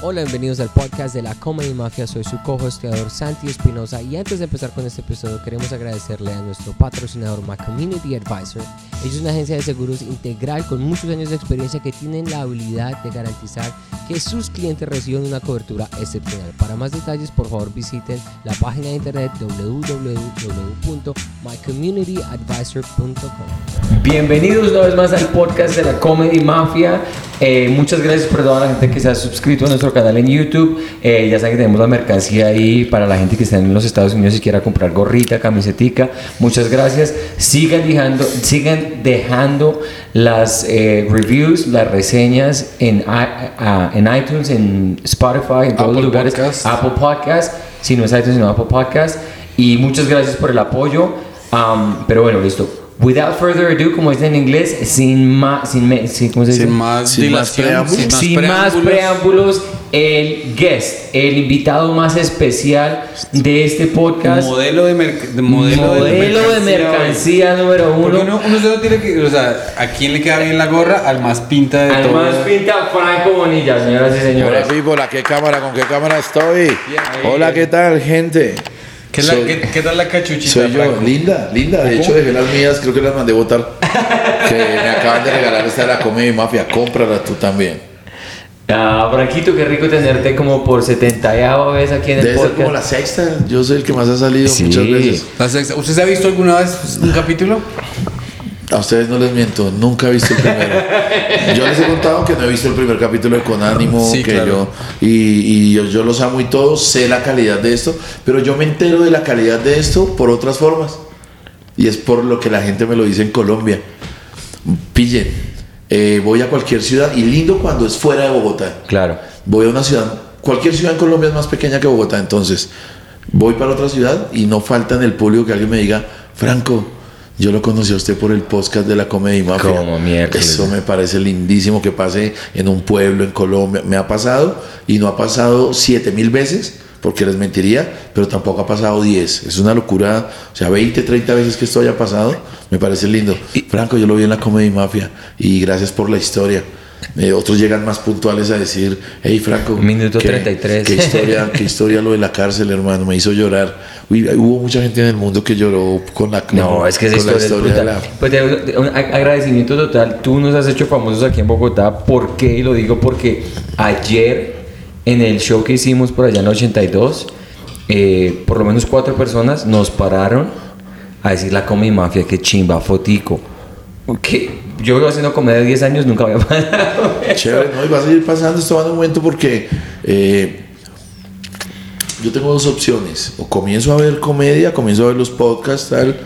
Hola, bienvenidos al podcast de la Comedy Mafia. Soy su co-hosteador Santi Espinosa y antes de empezar con este episodio queremos agradecerle a nuestro patrocinador My Community Advisor. Ellos es una agencia de seguros integral con muchos años de experiencia que tienen la habilidad de garantizar que sus clientes reciban una cobertura excepcional. Para más detalles, por favor visiten la página de internet www.mycommunityadvisor.com. Bienvenidos una vez más al podcast de la Comedy Mafia. Eh, muchas gracias por toda la gente que se ha suscrito a nuestro canal en YouTube. Eh, ya saben que tenemos la mercancía ahí para la gente que está en los Estados Unidos y quiera comprar gorrita, camisetica. Muchas gracias. Sigan dejando, sigan dejando las eh, reviews, las reseñas en, en iTunes, en Spotify, en todos los lugares. Apple Podcast. Si no es iTunes, sino Apple Podcast. Y muchas gracias por el apoyo. Um, pero bueno, listo. Without further ado, como dice en inglés, sin más, sin, ¿cómo se dice? sin más sin más preámbulos, sin más preámbulos, el guest, el invitado más especial de este podcast. Modelo de, de modelo, modelo de mercancía, número uno. Uno, uno solo tiene que, o sea, ¿a quién le queda bien la gorra? Al más pinta de Al todo. más pinta, Franco Bonilla, señoras y señores. Hola, people, ¿a qué cámara? ¿Con qué cámara estoy? Hola, ¿qué tal, gente? ¿Qué, la, ¿qué, ¿qué, tal la cachuchita? Soy yo, Franco? linda, linda. De hecho, dejé las mías, creo que las mandé votar. que me acaban de regalar esta de la Comedy Mafia. Cómprala tú también. Ah, Franquito, qué rico tenerte como por 70 vez aquí en el Debe ser podcast. como la sexta. Yo soy el que más ha salido Sí. muchas veces. La sexta. ¿Usted se ha visto alguna vez un capítulo? A ustedes no les miento, nunca he visto el primero. Yo les he contado que no he visto el primer capítulo de Con Ánimo, Sí, que claro. yo, y, y yo, yo los amo y todos, sé la calidad de esto, pero yo me entero de la calidad de esto por otras formas. Y es por lo que la gente me lo dice en Colombia. Pillen, eh, voy a cualquier ciudad y lindo cuando es fuera de Bogotá. Claro. Voy a una ciudad, cualquier ciudad en Colombia es más pequeña que Bogotá, entonces voy para otra ciudad y no falta en el público que alguien me diga, Franco, yo lo conocí a usted por el podcast de la Comedy Mafia. Como miércoles. Eso me parece lindísimo que pase en un pueblo en Colombia. Me ha pasado y no ha pasado siete mil veces, porque les mentiría, pero tampoco ha pasado 10. Es una locura, o sea, 20, 30 veces que esto haya pasado, me parece lindo. Franco, yo lo vi en la Comedy Mafia y gracias por la historia. Eh, otros llegan más puntuales a decir, hey Franco, Minuto qué- 33. Qué historia, qué historia lo de la cárcel, hermano, me hizo llorar. Hubo mucha gente en el mundo que lloró con la No, es que esa historia, es de la- Pues de- de- un ag- agradecimiento total. Tú nos has hecho famosos aquí en Bogotá. ¿Por qué? Y lo digo porque ayer en el show que hicimos por allá en 82, eh, por lo menos cuatro personas nos pararon a decir la Comedy Mafia, que chimba, fotico. Que yo vengo haciendo comedia 10 años, nunca había pasado. Chévere, ¿no? Y va a seguir pasando esto va en un momento porque eh, yo tengo dos opciones. O comienzo a ver comedia, comienzo a ver los podcasts, tal,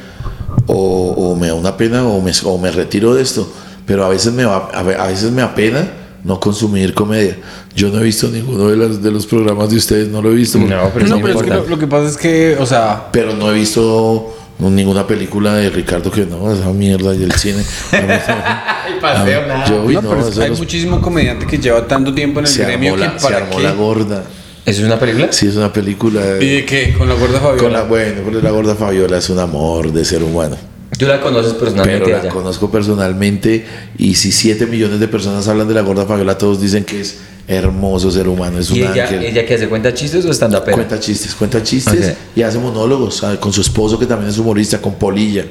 o, o me da una pena o me, o me retiro de esto. Pero a veces me, va, a ve- a veces me apena no consumir comedia. Yo no he visto ninguno de, las, de los programas de ustedes, no lo he visto. No, pero No, sí pero es que lo, que pasa es que, o sea, Pero no he visto ninguna película de Ricardo que no, esa mierda y el cine. paseo, nada. Yo, uy, no, no, pero es- eso hay los- muchísimo comediante que lleva tanto tiempo en el se gremio armó, que la, se para armó qué. la gorda. ¿Eso es una película? Sí, es una película. ¿Y de qué? Con la gorda Fabiola. Con la, bueno, pero la gorda Fabiola es un amor de ser humano. Tú la conoces personalmente Pero la allá. conozco personalmente y si 7 millones de personas hablan de la gorda Fabiola, todos dicen que es hermoso ser humano, es un ¿Y ella, ángel. ella que hace cuenta chistes o estando a Cuenta chistes, cuenta chistes Ok. y hace monólogos ¿sabe? con su esposo que también es humorista, con Polilla.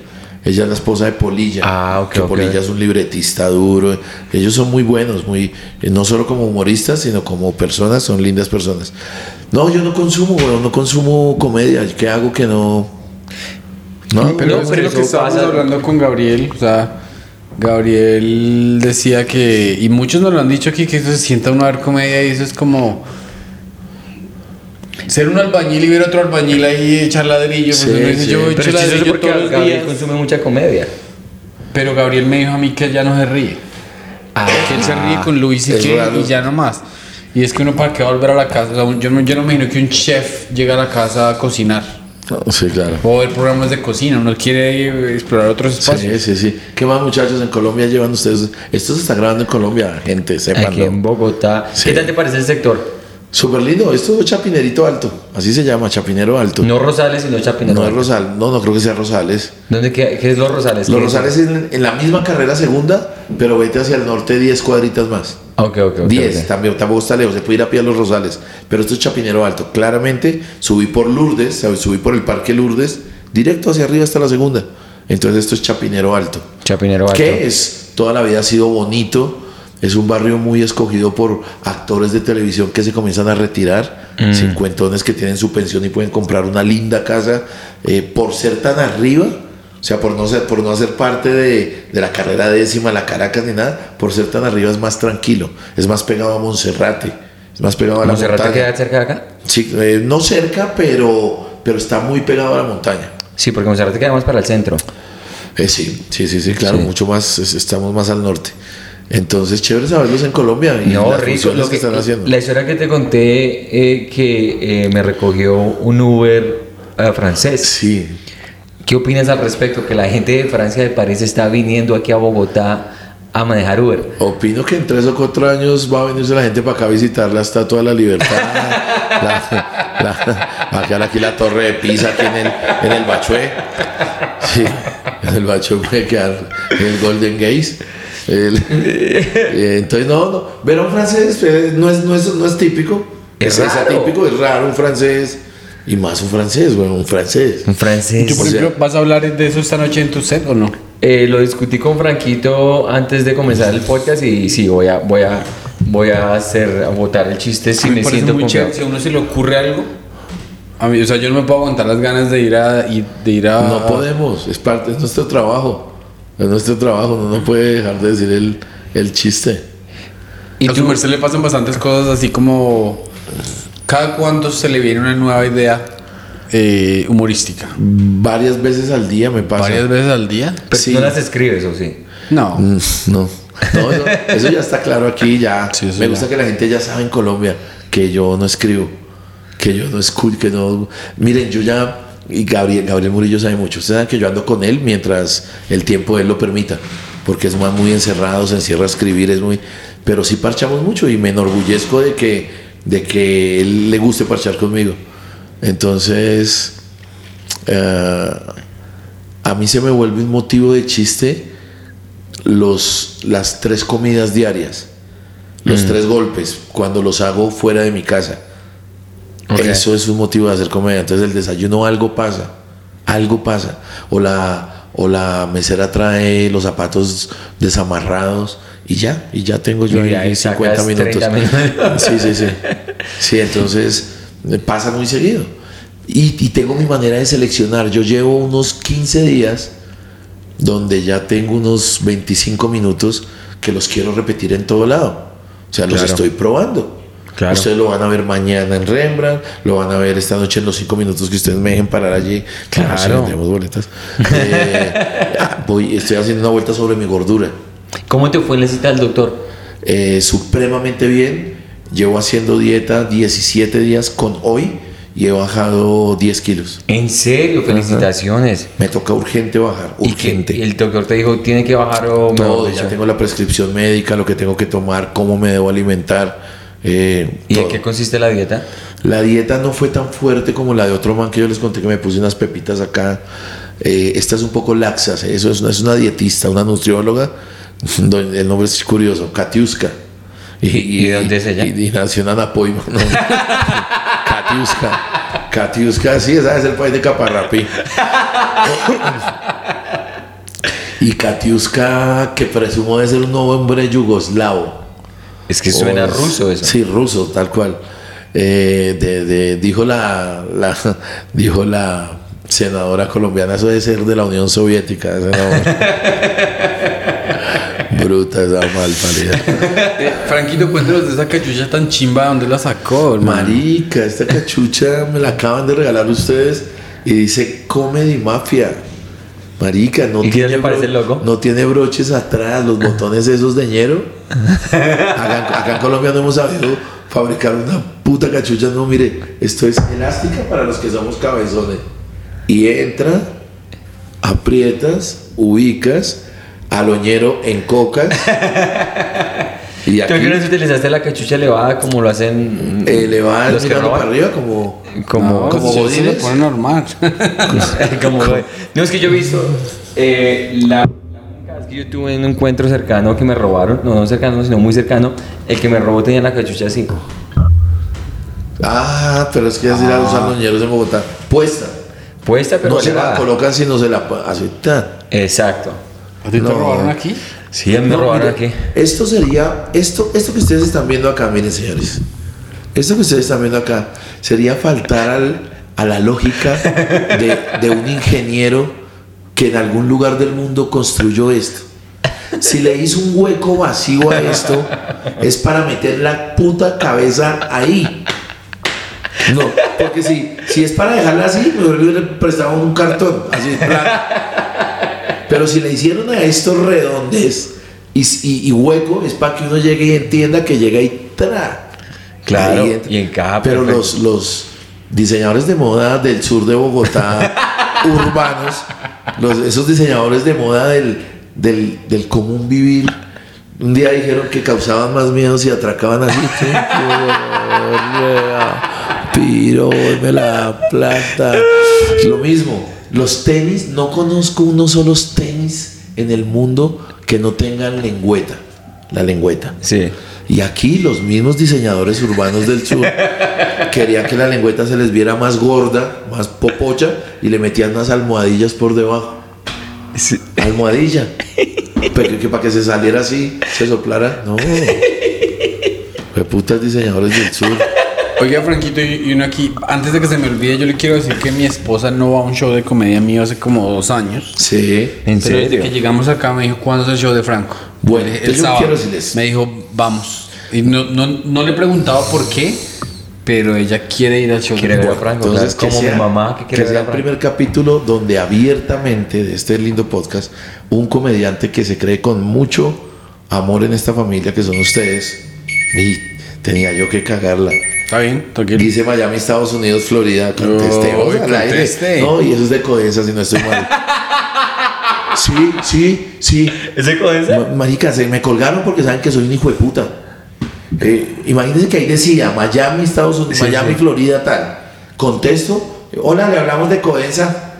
Ella es la esposa de Polilla. Ah, ok, Que. Polilla es un libretista duro. Ellos son muy buenos, muy eh, no solo como humoristas, sino como personas, son lindas personas. No, yo no consumo, weón, no consumo comedia. ¿Qué hago que no? No, Pero No, es pero que lo que estábamos pasa. hablando con Gabriel, o sea, Gabriel decía que, y muchos nos lo han dicho aquí, que se sienta uno a ver comedia y eso es como ser un albañil y ver otro albañil ahí echar ladrillo. Sí, pues uno dice, sí. yo Pero echo es chistoso ladrillo porque todos los Gabriel días. consume mucha comedia. Pero Gabriel me dijo a mí que ya no se ríe. Ah, que él se ríe con Luis y, es que, y ya no más. Y es que uno para qué va a volver a la casa. O sea, yo, no, yo no me imagino que un chef llega a la casa a cocinar. No, sí, claro. O ver programas de cocina. Uno quiere explorar otros espacios. Sí, sí, sí. ¿Qué más muchachos en Colombia llevan ustedes? Esto se está grabando en Colombia, gente, Aquí en sepan. Bogotá. Sí. ¿Qué tal te parece el sector? Súper lindo, esto es Chapinerito Alto, así se llama, Chapinero Alto. No Rosales, sino Chapinero. No es Rosal, no, no creo que sea Rosales. ¿Dónde qué, qué es los Rosales? Los. Rosales es en, en la misma carrera segunda, pero vete hacia el norte 10 cuadritas más. Ok, ok, ok. 10, ok. también, tampoco está lejos, se puede ir a pie a los Rosales. Pero esto es Chapinero Alto. Claramente subí por Lourdes, subí por el Parque Lourdes, directo hacia arriba hasta la segunda. Entonces esto es Chapinero Alto. Chapinero Alto. Que es, toda la vida ha sido bonito. Es un barrio muy escogido por actores de televisión que se comienzan a retirar, Mm. cincuentones que tienen su pensión y pueden comprar una linda casa eh, por ser tan arriba, o sea, por no ser, por no hacer parte de, de la carrera décima, la Caracas ni nada, por ser tan arriba es más tranquilo, es más pegado a Monserrate, es más pegado a la ¿Monserrate montaña. queda cerca de acá? Sí, eh, no cerca, pero, pero está muy pegado a la montaña. Sí, porque Monserrate queda más para el centro. Eh, sí, sí, sí, sí, claro, Sí. mucho más, es- estamos más al norte. Entonces, chévere saberlos en Colombia y No, las rico. Lo que que, están haciendo. la historia que te conté eh, que eh, me recogió un Uber eh, francés. Sí, ¿Qué opinas al respecto? Que la gente de Francia, de París, está viniendo aquí a Bogotá a manejar Uber. opino que en tres o cuatro años va a venirse la gente para acá a visitar la Estatua de la Libertad, la, la- va a quedar aquí la Torre de Pisa, aquí en el, en el Bachué. Sí, en el Bachué puede quedar el Golden Gates. El- eh, entonces, no, no, ver a un francés eh, no es, no es, no es típico, Es es, atípico, es raro un francés, y más un francés, bueno, un francés. Un francés. ¿Tú, por O sea- ejemplo, vas a hablar de eso esta noche en tu set o no? Eh, lo discutí con Franquito antes de comenzar el podcast y sí, voy a, voy a, voy a hacer, a botar el chiste si me siento muy confiado. chévere. Si a uno se le ocurre algo. A mí, o sea, yo no me puedo aguantar las ganas de ir a. De ir a No podemos, es parte, es nuestro trabajo. Es nuestro trabajo, uno no puede dejar de decir el, el chiste. ¿Y a su merced le pasan bastantes cosas así como. Cada cuando se le viene una nueva idea eh, humorística. Varias veces al día me pasa. Varias veces al día. Pero Sí. no las escribes, ¿o sí? No. Mm, No, no eso, eso ya está claro aquí, ya. Sí, me ya. gusta que la gente ya sabe en Colombia que yo no escribo, que yo no escucho, que no... Miren, yo ya... Y Gabriel, Gabriel Murillo sabe mucho. Ustedes saben que yo ando con él mientras el tiempo de él lo permita. Porque es más muy encerrado, se encierra a escribir, es muy... Pero sí parchamos mucho y me enorgullezco de que, de que él le guste parchar conmigo. Entonces... eh, a mí se me vuelve un motivo de chiste los, las tres comidas diarias, los tres golpes, cuando los hago fuera de mi casa. Eso es un motivo de hacer comedia. Entonces el desayuno algo pasa, algo pasa. O la, o la mesera trae los zapatos desamarrados y ya, y ya tengo yo Y ahí ahí 50 sacas minutos. 30 minutos. Sí, sí, sí. Sí, entonces pasa muy seguido. Y, y tengo mi manera de seleccionar. Yo llevo unos 15 días donde ya tengo unos 25 minutos que los quiero repetir en todo lado. O sea, los Claro. estoy probando. Claro. Ustedes lo van a ver mañana en Rembrandt, lo van a ver esta noche en los 5 minutos que ustedes me dejen parar allí. Claro. si vendemos boletas. Eh, ah, voy, estoy haciendo una vuelta sobre mi gordura. ¿Cómo te fue en la cita del doctor? Eh, supremamente bien. Llevo haciendo dieta 17 días con hoy y he bajado 10 kilos. En serio, felicitaciones. Me toca urgente bajar, ¿Y urgente. el doctor te dijo, tiene que bajar o Todo, dicho? ya tengo la prescripción médica, lo que tengo que tomar, cómo me debo alimentar. Eh, ¿Y en qué consiste la dieta? La dieta no fue tan fuerte como la de otro man que yo les conté que me puse unas pepitas acá. Eh, esta es un poco laxa, eso es una, es una dietista, una nutrióloga. El nombre es curioso, Katiuska. ¿Y de dónde es ella? Y, y nació en Anapoima, ¿no? Katiuska. Katiuska, sí, esa es el país de Caparrapi. y Katiuska, que presumo de ser un hombre yugoslavo. Es que suena O- ruso eso. Sí, ruso, tal cual. Eh, de, de- dijo la, la- dijo la senadora colombiana, eso debe ser de la Unión Soviética. Bruta esa mal parida. Eh, Franquito, cuéntanos de esa cachucha tan chimba, ¿dónde la sacó, hermano? Marica, esta cachucha me la acaban de regalar ustedes y dice Comedy Mafia. Marica, no ¿Y qué tiene le parece el logo? No tiene broches atrás, los botones esos de ñero. Acá, acá en Colombia no hemos sabido fabricar una puta cachucha. No, mire, esto es elástica para los que somos cabezones. Y entra, aprietas, ubicas, aloñero en coca. y ¿Tú aquí alguna vez utilizaste la cachucha elevada como lo hacen eh, le va los que roban? para arriba como... Como, No, como si se godines. lo pone normal. como- No, es que yo he visto eh, la, la única vez Yo tuve un encuentro cercano que me robaron, no, no cercano, sino muy cercano. El que me robó tenía la cachucha así. Ah, pero es que así la usan los ñeros en Bogotá. Puesta. Puesta, pero no se la elevada. colocan sino se la aceptan. Exacto. ¿A ti te No. robaron aquí? Sí, me No, aquí. Esto sería, esto, esto que ustedes están viendo acá, miren señores, esto que ustedes están viendo acá sería faltar al- a la lógica de, de un ingeniero que en algún lugar del mundo construyó esto. Si le hizo un hueco vacío a esto, es para meter la puta cabeza ahí. No, porque si, si es para dejarla así, le hubiera prestado un cartón, así plano. Pero si le hicieron a estos redondes y, y- y hueco, es para que uno llegue y entienda que llega y tra. Claro, entra. y encaja Pero perfecto. los, los diseñadores de moda del sur de Bogotá, urbanos, los, esos diseñadores de moda del, del, del común vivir, un día dijeron que causaban más miedo si atracaban así. Piro, me la plata. Lo mismo, los tenis, no conozco unos solos tenis en el mundo que no tengan lengüeta. La lengüeta. Sí. Y aquí los mismos diseñadores urbanos del sur querían que la lengüeta se les viera más gorda, más popocha y le metían unas almohadillas por debajo. Sí. Almohadilla. Pero que para que se saliera así, se soplara. No. Qué putas diseñadores del sur. Oiga, Franquito, y uno aquí, antes de que se me olvide, yo le quiero decir que mi esposa no va a un show de comedia mío hace como dos años. Sí. ¿En Pero desde serio? que llegamos acá me dijo, ¿cuándo es el show de Franco? Bueno, El entonces yo sábado. quiero decirles- Me dijo, vamos. Y no, no, no le he preguntado por qué, pero ella quiere ir al show Quiere de ver a Franco. Entonces, como sea, mi mamá que quiere que ver sea a el primer capítulo donde abiertamente de este lindo podcast, un comediante que se cree con mucho amor en esta familia que son ustedes, y tenía yo que cagarla. Está bien, tranquilo. Dice Miami, Estados Unidos, Florida. Al aire. conteste. No, y eso es de Codensa, si no estoy mal. Sí, sí, sí. ¿Ese codensa? Ma- Marica, se me colgaron porque saben que soy un hijo de puta. Eh, imagínense que ahí decía Miami, Estados Unidos, Sí, Miami, sí. Florida, tal. Contesto, hola, le hablamos de Codensa.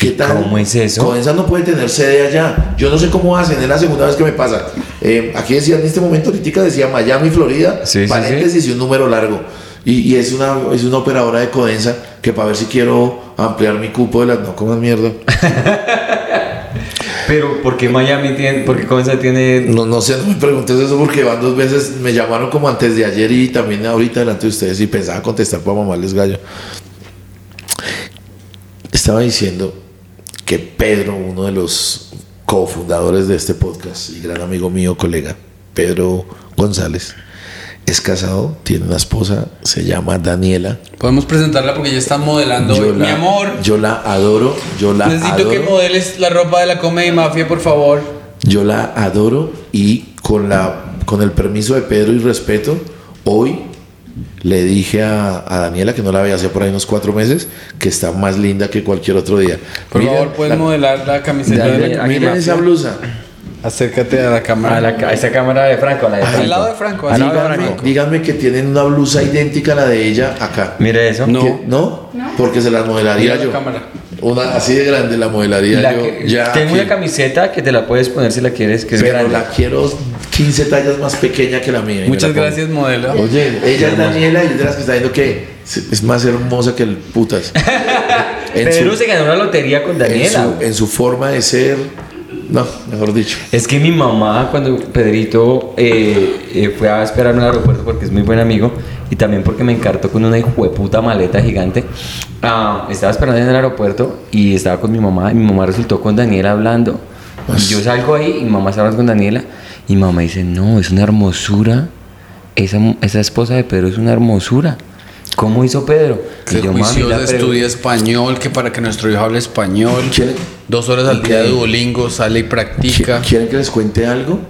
¿Qué tal? ¿Cómo es eso? Codensa no puede tener sede allá. Yo no sé cómo hacen, es la segunda vez que me pasa. Eh, aquí decía en este momento, ahorita decía Miami, Florida, Sí, sí, paréntesis y un número largo. Y, y es, una, es una operadora de Codensa que para ver si quiero ampliar mi cupo de las no comas mierda. Pero, ¿por qué Miami tiene, por qué Codensa tiene... No, no sé, no me preguntes eso porque van dos veces, me llamaron como antes de ayer y también ahorita delante de ustedes y pensaba contestar para mamarles gallo. Estaba diciendo que Pedro, uno de los cofundadores de este podcast y gran amigo mío, colega, Pedro González, es casado, tiene una esposa, se llama Daniela. Podemos presentarla porque ya está modelando. Yo Mi la- amor, Yo la adoro, yo la necesito adoro. que modeles la ropa de la Comedy Mafia, por favor. Yo la adoro y con, la, con el permiso de Pedro y respeto, hoy le dije a, a Daniela, que no la veía hace por ahí unos cuatro meses, que está más linda que cualquier otro día. Por Miren favor, puedes la- modelar la camiseta de la Comedy Miren esa blusa. Acércate a la cámara. A, la, a esa cámara de Franco, a la de Al Franco. Al lado de Franco, Al lado de de. Díganme que tienen una blusa idéntica a la de ella acá. Mire eso. No. ¿Qué? ¿No? Porque se las modelaría Mira la yo. cámara. Una así de grande la modelaría La yo. que- ya tengo aquí. una camiseta que te la puedes poner si la quieres, que es Pero grande. la quiero 15 tallas más pequeña que la mía. Muchas la pongo. gracias, modelo. Oye, ella es Daniela y es de las que está diciendo que es más hermosa que el putas. Pedro su- se ganó la lotería con en Daniela. su, en su forma de ser, no, mejor dicho. Es que mi mamá, cuando Pedrito eh, eh, fue a esperarme al aeropuerto porque es muy buen amigo y también porque me encartó con una hijueputa maleta gigante, ah, estaba esperando en el aeropuerto y estaba con mi mamá y mi mamá resultó con Daniela hablando. Y yo salgo ahí y mi mamá está hablando con Daniela y mi mamá dice, no, es una hermosura. Esa, esa esposa de Pedro es una hermosura. ¿Cómo hizo Pedro? Que yo, "Mami, estudia español, que para que nuestro hijo hable español. ¿Quieren, Dos horas al día de Duolingo, sale y practica. ¿Quieren que les cuente algo?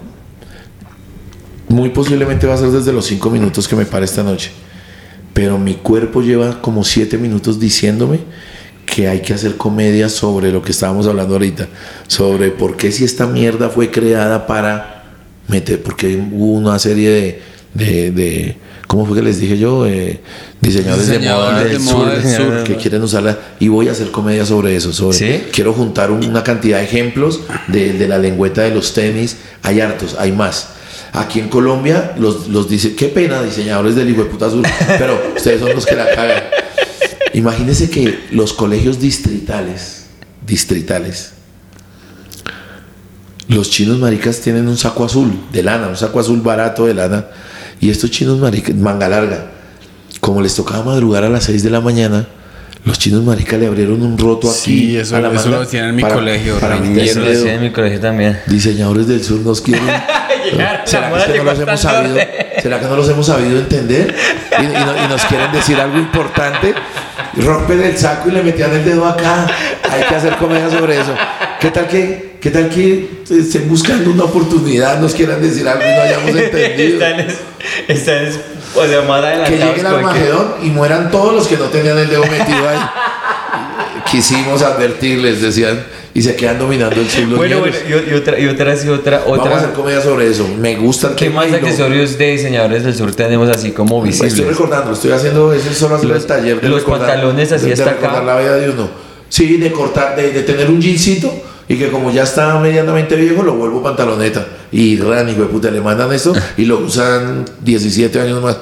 Muy posiblemente va a ser desde los cinco minutos que me pare esta noche. Pero mi cuerpo lleva como siete minutos diciéndome que hay que hacer comedia sobre lo que estábamos hablando ahorita. Sobre por qué si esta mierda fue creada para meter, porque hubo una serie de, de, de- ¿cómo fue que les dije yo? Eh, diseñadores, de moda del de moda sur, que quieren usarla y voy a hacer comedia sobre eso. Sobre, ¿Sí? Quiero juntar un- una cantidad de ejemplos de, de la lengüeta de los tenis. Hay hartos, hay más. Aquí en Colombia, los, los dice, qué pena, diseñadores del hijo de puta sur, pero ustedes son los que la cagan. Imagínense que los colegios distritales, distritales, los chinos maricas tienen un saco azul de lana, un saco azul barato de lana, y estos chinos maricas, manga larga, como les tocaba madrugar a las 6 de la mañana, los chinos maricas le abrieron un roto aquí. Sí, eso- a la eso manga lo hacían en mi para- colegio, Para lo dedo. hacía en mi colegio también. Diseñadores del sur nos quieren. ¿Será la que, moda es que no los hemos sabido. ¿Será que no los hemos sabido entender? Y, y no- y nos quieren decir algo importante. Rompen el saco y le metían el dedo acá. Hay que hacer comedia sobre eso. ¿Qué tal que, qué tal que estén buscando una oportunidad, nos quieran decir algo y no hayamos entendido? Están, es- están, es- o sea, más Que adelantados. llegue el cualquier- Armagedón y mueran todos los que no tenían el dedo metido ahí. Quisimos advertirles, decían, y se quedan dominando el siglo Bueno, bueno, y, y otra, y otra, otra, Vamos a hacer otra. comedia sobre eso. Me gusta el ¿Qué tema más accesorios de diseñadores del sur tenemos así como Pues Estoy visibles? recordando, estoy haciendo, ese es solo hacer Los- el taller de los pantalones así de, hasta de acá. la vida de uno. Sí, de cortar, de, de tener un jeansito y que como ya está medianamente viejo, lo vuelvo pantaloneta. Y ran, hijo de puta, le mandan esto y lo usan 17 años más.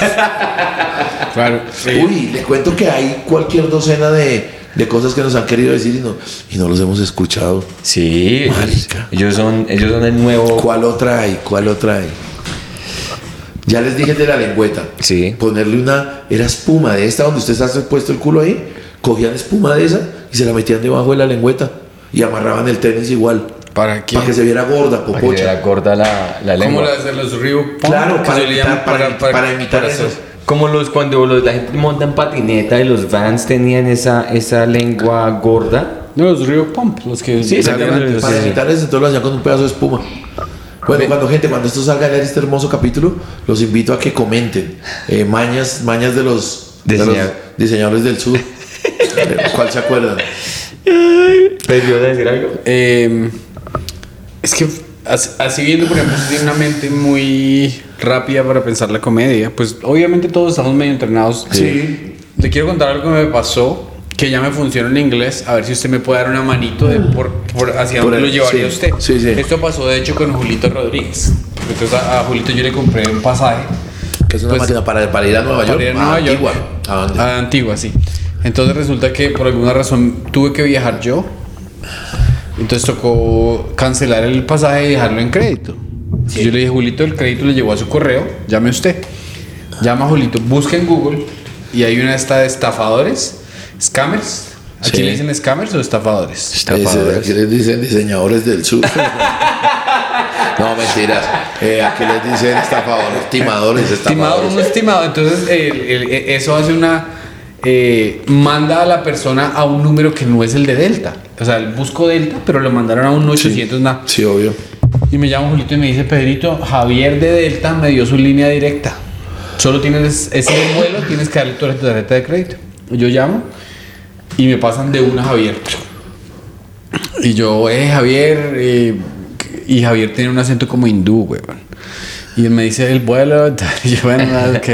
Claro. Uy, le cuento que hay cualquier docena de, de cosas que nos han querido decir y no, y no los hemos escuchado. Sí, ellos, Marica. ellos son, ellos son el nuevo. ¿Cuál otra hay? ¿Cuál otra hay? Ya les dije de la lengüeta. Sí. Ponerle una. Era espuma de esta donde usted está puesto el culo ahí. Cogían espuma de esa y se la metían debajo de la lengüeta. Y amarraban el tenis igual. ¿Para qué? Para que se viera gorda, Para que se vea popocha. corta la, la ¿Cómo lengua. le hacen los Reebok Pump? Claro, para imitar- llaman para- para imitar eso. Como los cuando los- la gente monta en patineta y los vans tenían esa, esa lengua gorda. No, los Reebok Pump, los que Sí, exactamente. Para eso, entonces lo hacían con un pedazo de espuma. Bueno, cuando gente, cuando esto salga en este hermoso capítulo, los invito a que comenten eh, mañas, mañas de los, de los Diseñador. diseñadores del sur. ¿Cuál se acuerdan? ¿Pero ibas a decir algo? Eh, es que as- así viendo, por ejemplo, usted tiene una mente muy rápida para pensar la comedia. Pues obviamente todos estamos medio entrenados. Sí. Le quiero contar algo que me pasó, que ya me funciona en inglés. A ver si usted me puede dar una manito de por, por hacia Por dónde el- lo llevaría sí, usted. sí, sí. Esto pasó de hecho con Julito Rodríguez. Entonces a, a Julito yo le compré un pasaje. Que es una Pues, máquina para, para ir a Nueva York. Para ir a Nueva York. Antigua. ¿A dónde? A Antigua, sí. Entonces resulta que por alguna razón tuve que viajar yo. Entonces tocó cancelar el pasaje y dejarlo en crédito. Yo le dije, Julito, el crédito le llegó a su correo, llame usted. Llama a Julito, busca en Google y hay una esta de estafadores, scammers. ¿Aquí Sí. le dicen scammers o estafadores? Ese, aquí les dicen diseñadores del sur. no, mentiras. Eh, aquí les dicen estafadores, timadores, Estimado, estafadores. un estimado. Entonces, el- el- e- eso hace una. Eh, manda a la persona a un número que no es el de Delta. O sea, busco Delta, pero lo mandaron a un 800 nada. Sí, obvio. Y me llama Julito y me dice, Pedrito, Javier de Delta me dio su línea directa. Solo tienes ese vuelo, tienes que darle tu tarjeta de crédito. Yo llamo y me pasan de una a Javier. Y yo, eh, Javier, eh, y Javier tiene un acento como hindú, weón. Y él me dice, el vuelo, y yo, bueno, nada, ok.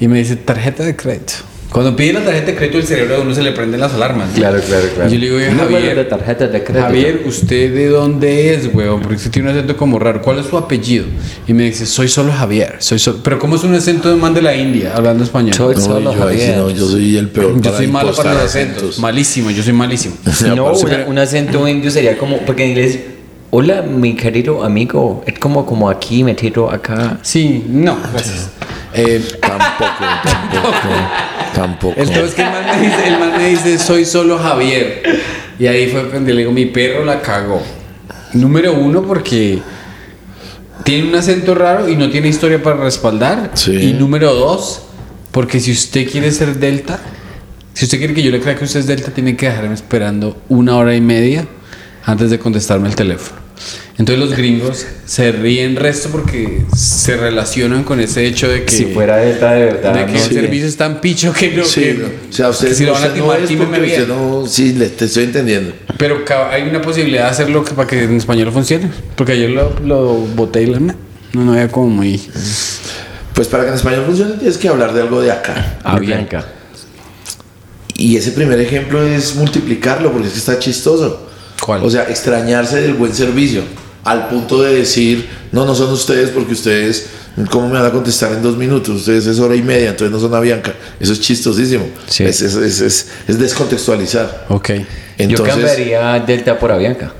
Y me dice, tarjeta de crédito. Cuando pide la tarjeta de crédito, el cerebro de uno se le prenden las alarmas. ¿no? Claro, claro, claro. Yo le digo, Número Javier, de tarjeta de crédito. Javier, ¿usted de dónde es, weón? Porque usted tiene un acento como raro. ¿Cuál es su apellido? Y me dice, soy solo Javier. Soy solo... Pero ¿cómo es un acento de man de la India hablando español? Soy No, solo yo, Javier. no, yo soy el peor. Yo soy malo para los acentos. Malísimo, yo soy malísimo. No, una- un acento indio sería como, porque en inglés, hola mi querido amigo, es como, como aquí metido acá. Sí, no, gracias. Eh, Tampoco, tampoco. Tampoco. entonces que el man, me dice, el man me dice, soy solo Javier. Y ahí fue cuando le digo, mi perro la cagó. Número uno, porque tiene un acento raro y no tiene historia para respaldar. Sí. Y número dos, porque si usted quiere ser Delta, si usted quiere que yo le crea que usted es Delta, tiene que dejarme esperando una hora y media antes de contestarme el teléfono. Entonces los gringos se ríen resto porque se relacionan con ese hecho de que, Si fuera de verdad. de que no el servicio es tan picho que no. Sí, que- o sea, si lo van a no. Sí, le, te estoy entendiendo. Pero hay una posibilidad de hacerlo que, para que en español funcione. Porque ayer lo, lo boté y la, no, no, había como muy. Pues para que en español funcione tienes que hablar de algo de acá. Avianca. Y ese primer ejemplo es multiplicarlo porque es que está chistoso. ¿Cuál? O sea, extrañarse del buen servicio al punto de decir, no, no son ustedes porque ustedes, ¿cómo me van a contestar en dos minutos? Ustedes es hora y media, entonces no son Avianca. Eso es chistosísimo. Sí. Es, es- es- es- es descontextualizar. Ok. Yo Entonces, cambiaría Delta por Avianca.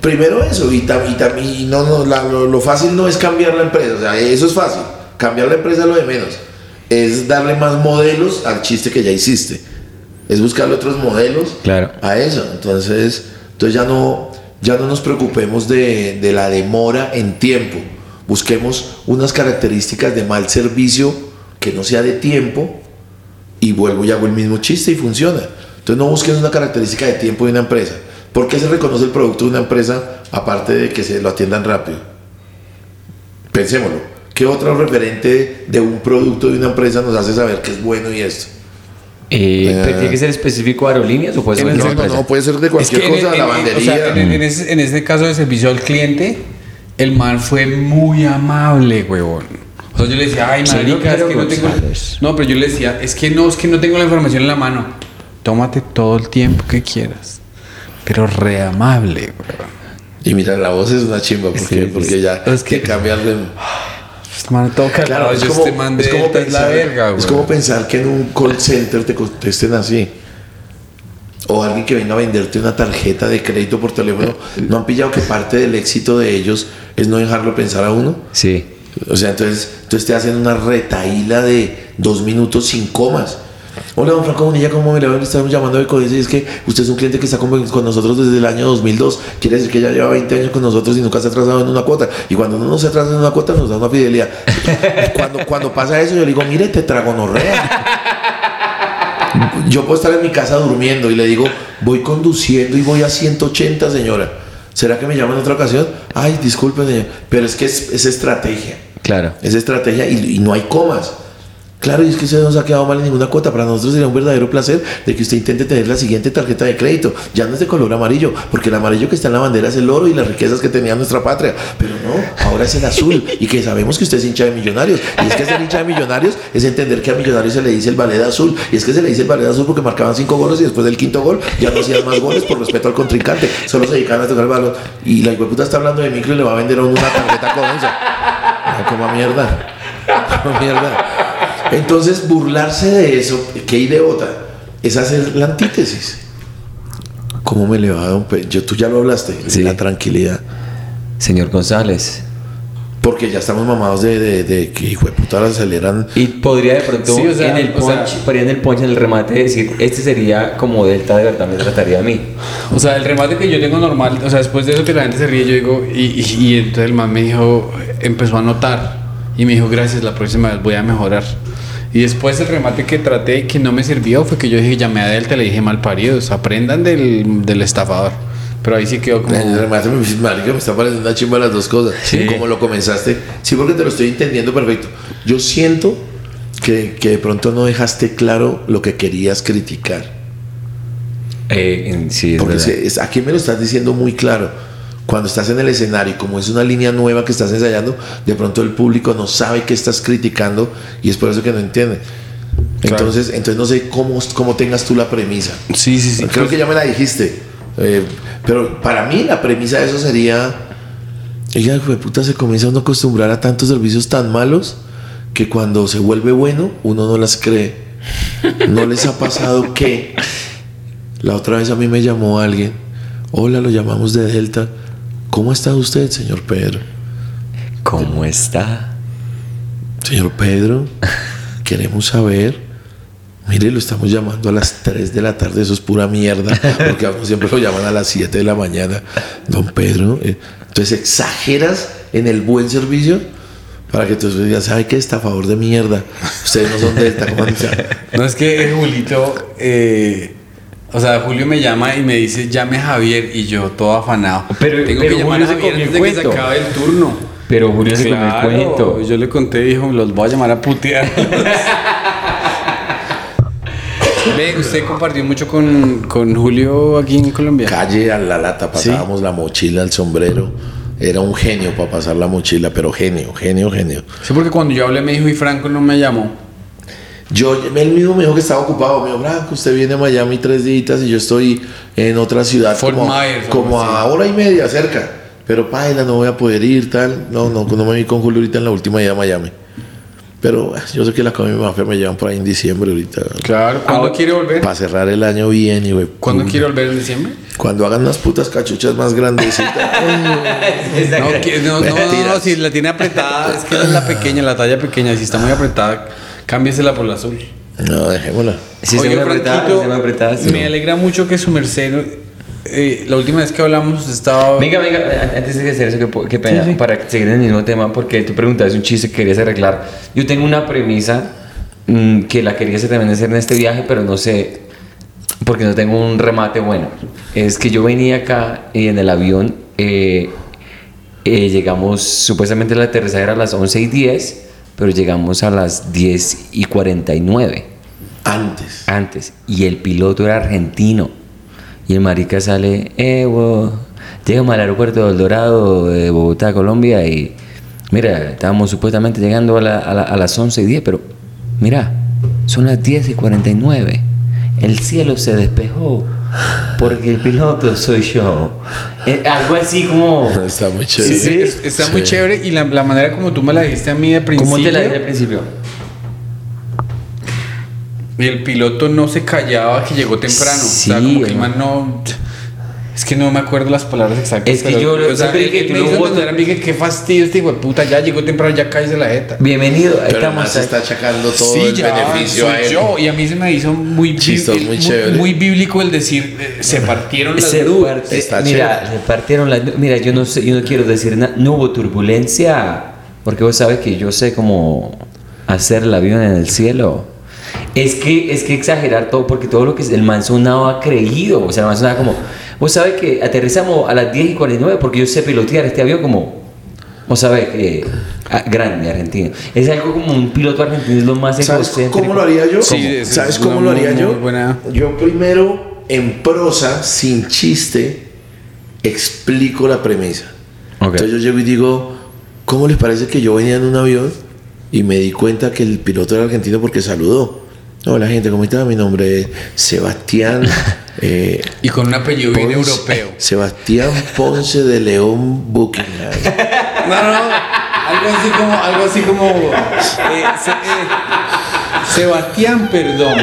primero eso, y, tam- y tam- y no, no, la- lo, lo fácil no es cambiar la empresa, o sea, eso es fácil. Cambiar la empresa es lo de menos. Es darle más modelos al chiste que ya hiciste. Es buscarle otros modelos Claro. a eso. Entonces, entonces ya no, ya no nos preocupemos de, de la demora en tiempo. Busquemos unas características de mal servicio que no sea de tiempo y vuelvo y hago el mismo chiste y funciona. Entonces no busquen una característica de tiempo de una empresa. ¿Por qué se reconoce el producto de una empresa aparte de que se lo atiendan rápido? Pensémoslo. ¿Qué otro referente de un producto de una empresa nos hace saber que es bueno y esto? Eh, Eh. ¿pero ¿Tiene que ser específico de aerolíneas o puede ser No, no, no, puede ser de cualquier cosa, en- en- lavandería. o sea, en, en ese, en ese caso de servicio al cliente, el man fue muy amable, huevón. O sea, yo le decía, ay, marica, es que no tengo... No, pero yo le decía, es que no, es que no tengo la información en la mano. Tómate todo el tiempo que quieras. Pero re amable, huevón. Y mira, la voz es una chimba porque, Sí, sí. porque ya Es que- que cambiarle. Este man toca Claro, es como, este es como pensar, verga, es como pensar que en un call center te contesten así. O alguien que venga a venderte una tarjeta de crédito por teléfono. ¿No han pillado que parte del éxito de ellos es no dejarlo pensar a uno? Sí. O sea, entonces, entonces te hacen una retaíla de dos minutos sin comas. Hola, don Franco Bonilla, ¿cómo me le estamos llamando de Códice y es que usted es un cliente que está con, con nosotros desde el año 2002. Quiere decir que ya lleva 20 años con nosotros y nunca se ha atrasado en una cuota. Y cuando uno no se atrasa en una cuota, nos da una fidelidad. cuando, cuando pasa eso, yo le digo, mire, te tragonorrea. Yo puedo estar en mi casa durmiendo y le digo, voy conduciendo y voy a 180, señora. ¿Será que me llama en otra ocasión? Ay, disculpe, señor. Pero es que es, es estrategia. Claro. Es estrategia y, y no hay comas. Claro, y es que usted no se ha quedado mal en ninguna cuota. Para nosotros sería un verdadero placer de que usted intente tener la siguiente tarjeta de crédito. Ya no es de color amarillo, porque el amarillo que está en la bandera es el oro y las riquezas que tenía nuestra patria. Pero no, ahora es el azul y que sabemos que usted es hincha de millonarios. Y es que ser hincha de millonarios es entender que a millonarios se le dice el ballet azul. Y es que se le dice el ballet azul porque marcaban cinco goles y después del quinto gol ya no hacían más goles por respeto al contrincante. Solo se dedicaban a tocar el balón. Y la puta está hablando de micro y le va a vender a uno una tarjeta con esa. Como mierda. Como mierda. Entonces, burlarse de eso, qué idiota, es hacer la antítesis. ¿Cómo me le va, don Pe- Yo, tú ya lo hablaste, Sí. la tranquilidad. Señor González. Porque ya estamos mamados de, de, de que hijo de puta la aceleran. Y podría de pronto Sí, o sea, en el o sea- punch, podría en el punch, en el remate decir, este sería como Delta de verdad me trataría a mí. O sea, el remate que yo tengo normal, o sea, después de eso que la gente se ríe, yo digo, y, y, y entonces el man me dijo, empezó a notar, y me dijo, gracias, la próxima vez voy a mejorar. Y después el remate que traté que no me sirvió fue que yo dije, llamé a Delta, le dije mal paridos, aprendan del, del estafador. Pero ahí sí quedó como... El remate me, marica, me está pareciendo una chimba las dos cosas. Sí. Como lo comenzaste. Sí, porque te lo estoy entendiendo perfecto. Yo siento que, que de pronto no dejaste claro lo que querías criticar. Eh, en- sí, es Porque verdad. se- es- aquí me lo estás diciendo muy claro. Cuando estás en el escenario y como es una línea nueva que estás ensayando, de pronto el público no sabe qué estás criticando y es por eso que no entiende. Claro. Entonces, entonces no sé cómo, cómo tengas tú la premisa. Sí, sí, sí. Creo que ya me la dijiste. Eh, pero para mí la premisa de eso sería, ella de puta se comienza uno a acostumbrar a tantos servicios tan malos que cuando se vuelve bueno uno no las cree. ¿No les ha pasado que la otra vez a mí me llamó alguien? Hola, lo llamamos de Delta. ¿Cómo está usted, señor Pedro? ¿Cómo está? Señor Pedro, queremos saber. Mire, lo estamos llamando a las 3 de la tarde, eso es pura mierda, porque siempre lo llaman a las 7 de la mañana. Don Pedro, eh, entonces exageras en el buen servicio para que tú digas, ¿sabe qué? Estafador de mierda. Ustedes no son Delta, ¿cómo han- No es que Julito, eh, o sea, Julio me llama y me dice, llame a Javier y yo todo afanado. Pero- tengo pero que llamar Julio a se Javier antes de que se acabe el turno. Pero Julio se comió el cuento. Yo le conté, dijo, los voy a llamar a putear. Ve, usted compartió mucho con, con Julio aquí en Colombia. Calle a la lata, pasábamos la mochila, el sombrero, Era un genio para pasar la mochila, pero genio, genio, genio. Sí, porque cuando yo hablé me dijo y Franco no me llamó. Yo, él mismo me dijo que estaba ocupado. Me dijo, Franco, usted viene a Miami tres días y yo estoy en otra ciudad. Fort como, Myers, como a hora y media cerca. Pero paila, no voy a poder ir, tal. No, no, no me vi con Julio ahorita en la última ida a Miami. Pero eh, yo sé que la Comedy Mafia me llevan por ahí en diciembre ahorita. Claro. ¿Cuándo quiere volver? Para cerrar el año bien y güey. ¿Cuándo quiere volver en diciembre? Cuando hagan unas putas cachuchas más grandecitas. No, no, no, no, si la tiene apretada, es que es la pequeña, la talla pequeña. Si está muy apretada, cámbiesela por la azul. no, dejémosla. Si se Oiga, me apretada, Franquito, se me apretada. sí. me alegra mucho que su merced. eh, la última vez que hablamos estaba. Venga, venga, an- antes de hacer eso, qué, qué pena, para seguir en el mismo tema, porque tú preguntabas un chiste que querías arreglar. Yo tengo una premisa mm, que la quería hacer también hacer en este viaje, pero no sé, porque no tengo un remate bueno. Es que yo venía acá y en el avión eh, eh, llegamos, supuestamente el aterrizaje era a las 11 y 10, pero llegamos a las 10 y 49 Antes. antes. Y el piloto era argentino. Y el marica sale eh wo, llegamos al aeropuerto del Dorado de Bogotá Colombia y mira estábamos supuestamente llegando a, la- a la- a las 11 y 10 pero mira son las 10 y 49 el cielo se despejó porque el piloto soy yo Eh, algo así como Está muy Sí, chévere. sí, es- está muy Sí. chévere y la, la manera como tú me la dijiste a mí de principio. ¿cómo te la dije al principio? Y el piloto no se callaba que llegó temprano. Sí, o sea, como que el man no. Es que no me acuerdo las palabras exactas. Es que yo lo- o sea, que él tú me hizo botas- entender a mí que qué fastidio este hijo de puta. Ya llegó temprano, ya cállese la jeta. bienvenido Pero estamos se está achacando todo sí, el ya, beneficio soy a él. yo. Y a mí se me hizo muy, Chistoso, bí- muy muy, chévere. muy bíblico el decir eh, se partieron las Se nubes. parte- Está mira, chévere. se partieron las. Mira, yo no sé, yo no quiero decir nada. No hubo turbulencia, porque vos sabes que yo sé cómo hacer el avión en el cielo. Es que es que exagerar todo, porque todo lo que el man sonaba creído. O sea, el man sonaba como. Vos sabes que aterrizamos a las 10 y 49 porque yo sé pilotear este avión como. Vos sabes que. ah, grande, argentino. Es algo como un piloto argentino, es lo más ¿Sabes cómo lo haría yo? Sí, es- ¿Sabes es cómo lo haría muy, yo? muy buena- Yo primero, en prosa, sin chiste, explico la premisa. Ok. Entonces yo llego y digo, ¿cómo les parece que yo venía en un avión y me di cuenta que el piloto era argentino porque saludó? No, la gente, ¿cómo está? Mi nombre es Sebastián. eh, Y con un apellido bien europeo. Sebastián Ponce de León Buckingham. No, no, no. Algo así como, algo así como. eh, se- eh, Sebastián Perdomo.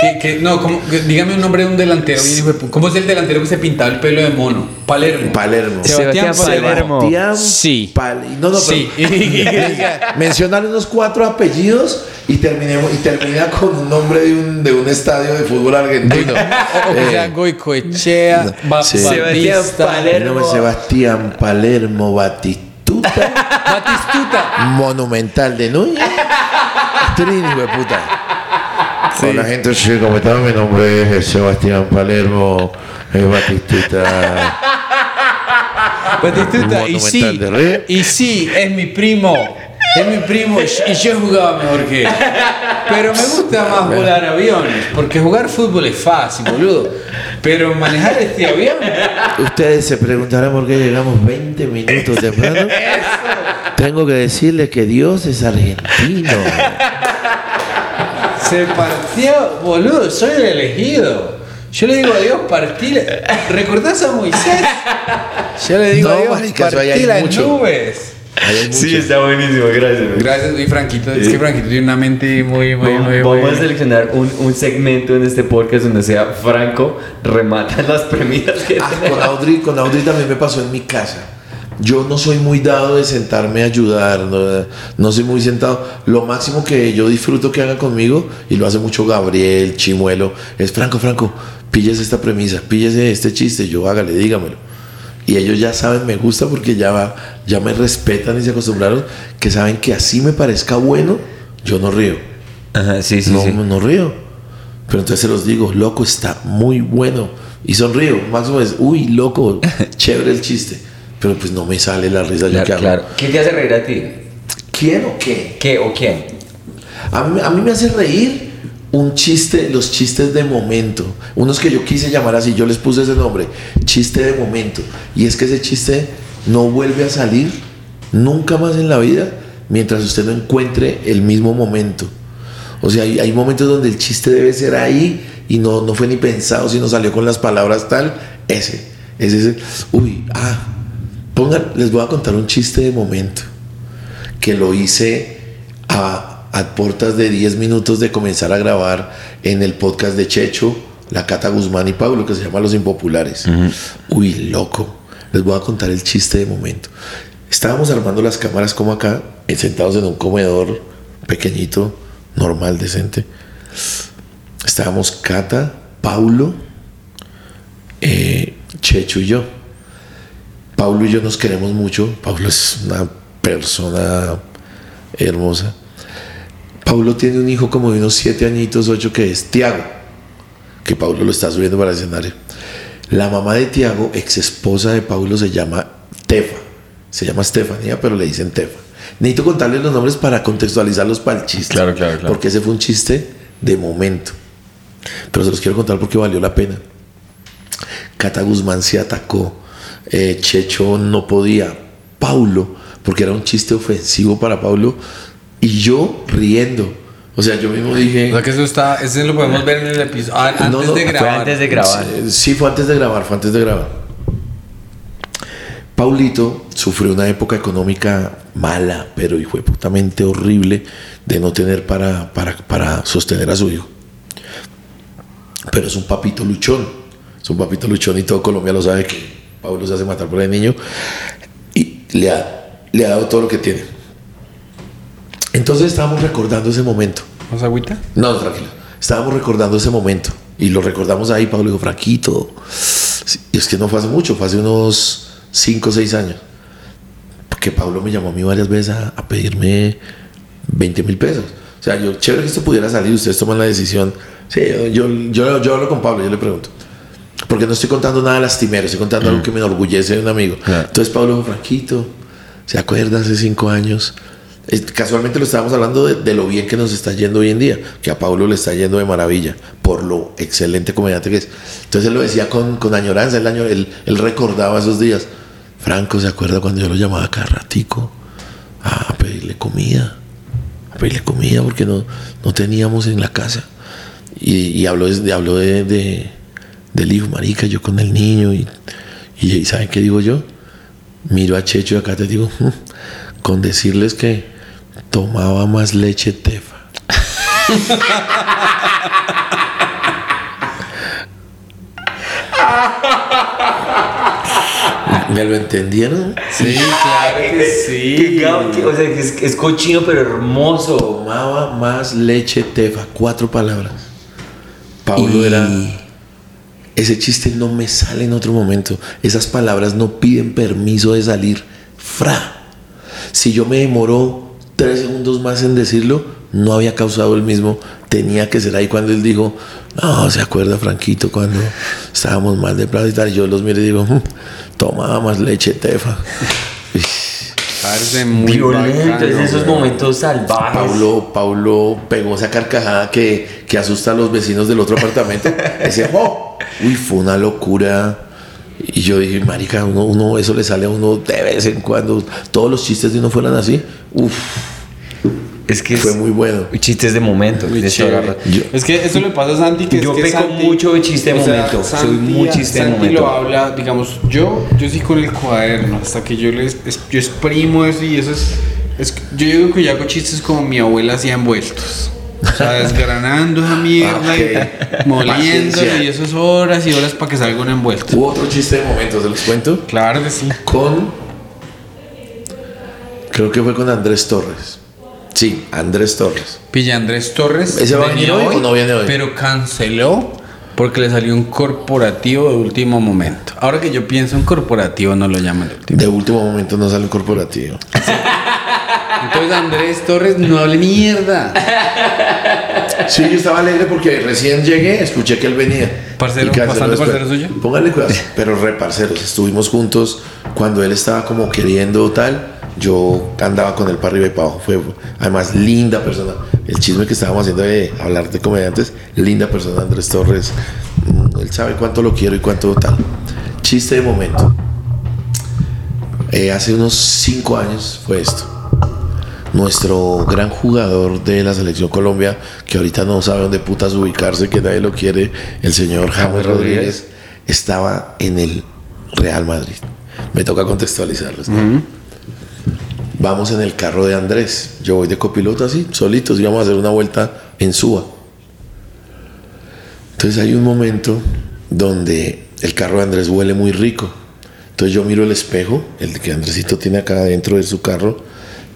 Que, que- no, como, que- dígame un nombre de un delantero. ¿Cómo es el delantero que se pintaba el pelo de mono? Palermo. Palermo. Sebastián Palermo. Sebastián Sí. Pal- No, no, Sí. Mencionar unos cuatro apellidos y, terminemos, y termina con un nombre de un, de un estadio de fútbol argentino. o, o Eh, sea Goicoechea, Ba- Sí. Sebastián Batista, mi nombre es Sebastián Palermo Batistuta, Batistuta. monumental de Núñez. Trini, de puta. Hola gente, sí, ¿cómo están? Mi nombre es Sebastián Palermo eh, Batistuta. Batistuta. Y sí, y sí, es mi primo. Es mi primo y yo jugaba mejor que él. Pero me gusta más volar aviones, porque jugar fútbol es fácil, boludo. Pero manejar este avión. Ustedes se preguntarán por qué llegamos 20 minutos temprano. Tengo que decirles que Dios es argentino. Se partió, boludo, soy el elegido. Yo le digo a Dios, partí. ¿Recordás a Moisés? Yo le digo No, a Dios, marica, hay partí las mucho. nubes. Hay Sí, está buenísimo, gracias. Gracias, y Franquito. Es que Franquito tiene una mente muy, muy, Vamos, muy, vamos muy. a seleccionar un, un segmento en este podcast donde sea Franco remata las premisas que Ah, con Audrey, con Audrey también me pasó en mi casa. Yo no soy muy dado de sentarme a ayudar, no, no soy muy sentado. Lo máximo que yo disfruto que hagan conmigo, y lo hace mucho Gabriel, Chimuelo, es Franco, Franco, píllese esta premisa, píllese este chiste, yo hágale, dígamelo. Y ellos ya saben, me gusta porque ya, va, ya me respetan y se acostumbraron, que saben que así me parezca bueno, yo no río. Ajá, sí, sí, no, sí. no río. Pero entonces se los digo, loco, está muy bueno. Y sonrío. Máximo es, uy, loco, chévere el chiste. Pero pues no me sale la risa. yo Claro, hago. claro. ¿Qué te hace reír a ti? ¿Quién o qué? ¿Qué o quién? A mí, a mí me hace reír un chiste, los chistes de momento. Unos que yo quise llamar así, yo les puse ese nombre, chiste de momento. Y es que ese chiste no vuelve a salir nunca más en la vida mientras usted no encuentre el mismo momento. O sea, hay, hay momentos donde el chiste debe ser ahí y no, no fue ni pensado, sino salió con las palabras tal. Ese, ese, ese. Uy, ah, pongan, les voy a contar un chiste de momento que lo hice a, a portas de 10 minutos de comenzar a grabar en el podcast de Checho, la Cata Guzmán y Pablo, que se llama Los Impopulares. Uy, loco. Les voy a contar el chiste de momento. Estábamos armando las cámaras como acá, eh, sentados en un comedor pequeñito, normal, decente. Estábamos Cata, Paulo, eh, Checho y yo. Paulo y yo nos queremos mucho. Paulo es una persona hermosa. Paulo tiene un hijo como de unos siete añitos, ocho, que es Tiago, que Paulo lo está subiendo para el escenario. La mamá de Tiago, ex esposa de Paulo, se llama Tefa. Se llama Estefanía, pero le dicen Tefa. Necesito contarles los nombres para contextualizarlos para el chiste. Claro, claro, claro. Porque ese fue un chiste de momento. Pero se los quiero contar porque valió la pena. Cata Guzmán se atacó. Eh, Checho no podía. Paulo, porque era un chiste ofensivo para Paulo. Y yo riendo. O sea, yo mismo dije. O sea que eso está, ese lo podemos ver en el episodio. ah, antes No, no, de grabar. Fue antes de grabar. Sí, Sí, fue antes de grabar, fue antes de grabar. Paulito sufrió una época económica mala, pero hijo putamente horrible de no tener para, para, para sostener a su hijo. Pero es un papito luchón. Es un papito luchón y todo Colombia lo sabe que Pablo se hace matar por el niño y le ha, le ha dado todo lo que tiene. Entonces estábamos recordando ese momento. ¿Más agüita? No, tranquilo. Estábamos recordando ese momento. Y lo recordamos ahí, Pablo dijo, Franquito. Sí, Es que no fue hace mucho, fue hace unos 5 o 6 años. Porque Pablo me llamó a mí varias veces a, a pedirme 20 mil pesos. O sea, yo, chévere que esto pudiera salir, ustedes toman la decisión. Sí, yo, yo, yo, yo hablo con Pablo, yo le pregunto. Porque no estoy contando nada lastimero, estoy contando algo que me enorgullece de un amigo. Claro. Entonces Pablo Franquito, ¿se acuerda hace 5 años? Casualmente lo estábamos hablando de, de lo bien que nos está yendo hoy en día, que a Pablo le está yendo de maravilla, por lo excelente comediante que es. Entonces él lo decía con, con añoranza, él, él- él recordaba esos días. Franco, ¿se acuerda cuando yo lo llamaba cada ratico a pedirle comida? A pedirle comida porque no, no teníamos en la casa. Y, y habló, de, habló de, de- del hijo, marica, yo con el niño. Y, y, y ¿saben qué digo yo? Miro a Checho y acá te digo, "Mm, con decirles que tomaba más leche tefa. ¿Me lo entendieron? Sí, claro que sí. Qué o sea, que es, es cochino pero hermoso. Tomaba más leche tefa. Cuatro palabras. Pablo Y- era. Ese chiste no me sale en otro momento. Esas palabras no piden permiso de salir. Fra. Si yo me demoró tres segundos más en decirlo, no había causado el mismo. Tenía que ser ahí cuando él dijo, no, se acuerda Franquito cuando estábamos mal de plata y tal. Y yo los miro y digo, "Mm, tomaba más leche tefa. Parece muy Violento, bacano, es de esos momentos salvajes. Paulo, Paulo pegó esa carcajada que, que asusta a los vecinos del otro apartamento. Decía, oh, uy, fue una locura. Y yo dije, marica, uno, uno, eso le sale a uno de vez en cuando. Todos los chistes de uno fueran así. Uf, Es que fue es muy bueno. chistes de momento. Razón. Yo- es que eso le pasa a Santi que Yo es que peco Santi- mucho de chiste de o sea, momento, soy Santi- muy chiste de Santi momento. lo habla, digamos, yo, yo sí con el cuaderno, hasta que yo les, es- yo exprimo eso y eso es, es- yo digo que yo hago chistes como mi abuela hacía envueltos. O sea, desgranando esa mierda y moliendo Paciencia. y eso es horas y horas para que salga un envuelto. Hubo otro chiste de momento, ¿se los cuento? Claro que sí. Con. Creo que fue con Andrés Torres. Sí, Andrés Torres. Pilla Andrés Torres. ¿Ese va a venir hoy o no viene hoy? Pero canceló porque le salió un corporativo de último momento. Ahora que yo pienso en corporativo, no lo llaman de último. De último momento no sale un corporativo. Entonces Andrés Torres no hable mierda. Sí, yo estaba alegre porque recién llegué, escuché que él venía. Parcero, bastante parcero suyo. Póngale cuidado. Pero re parceros, estuvimos juntos cuando él estaba como queriendo tal. Yo andaba con él para arriba y para abajo. Fue además linda persona. El chisme que estábamos haciendo de hablar de comediantes, linda persona Andrés Torres. Mm, Él sabe cuánto lo quiero y cuánto tal. Chiste de momento. Eh, hace unos cinco años fue esto. Nuestro gran jugador de la selección Colombia, que ahorita no sabe dónde putas ubicarse, que nadie lo quiere, el señor James Rodríguez. Estaba en el Real Madrid. Me toca contextualizarles. ¿no? Vamos en el carro de Andrés. Yo voy de copiloto así, solitos, íbamos a hacer una vuelta en Suba. Entonces hay un momento donde el carro de Andrés huele muy rico. Entonces yo miro el espejo, el que Andresito tiene acá dentro de su carro,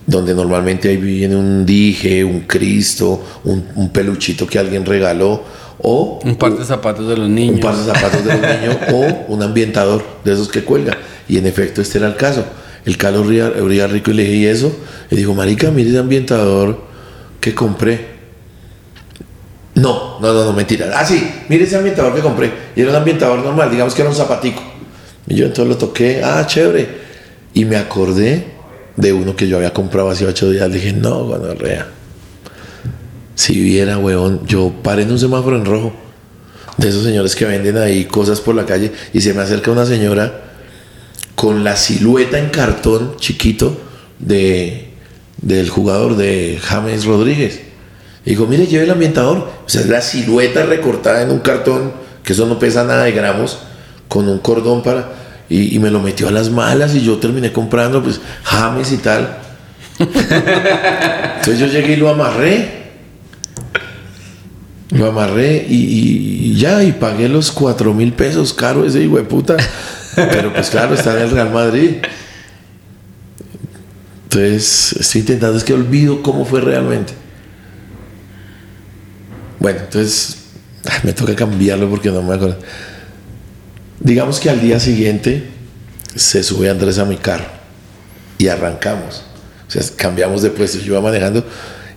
donde normalmente ahí viene un dije, un Cristo, un, un peluchito que alguien regaló, o Un par de zapatos de los un niños. par de zapatos de los niños o un ambientador de esos que cuelga. Y en efecto, este era el caso. El olía, olía rico y le dije, ¿y eso? Y dijo, Marica, mire ese ambientador que compré. No, no, no, no, mentira. Ah, sí, mire ese ambientador que compré. Y era un ambientador normal, digamos que era un zapatico. Y yo entonces lo toqué, ah, chévere. Y me acordé de uno que yo había comprado hace ocho días. Le dije, no, gonorrea. Si viera, huevón, yo paré en un semáforo en rojo. De esos señores que venden ahí cosas por la calle. Y se me acerca una señora con la silueta en cartón chiquito de, del jugador de James Rodríguez. Y digo, mire, lleve el ambientador. O sea, es la silueta recortada en un cartón, que eso no pesa nada de gramos, con un cordón para. Y, y me lo metió a las malas y yo terminé comprando, pues, James y tal. Entonces yo llegué y lo amarré. Lo amarré y, y- y ya, y pagué los cuatro mil pesos caro ese hijo de puta. Pero pues claro, está en el Real Madrid. Entonces, estoy intentando, es que olvido cómo fue realmente. Bueno, entonces me toca cambiarlo porque no me acuerdo. Digamos que al día siguiente se sube Andrés a mi carro y arrancamos. O sea, cambiamos de puesto. Yo iba manejando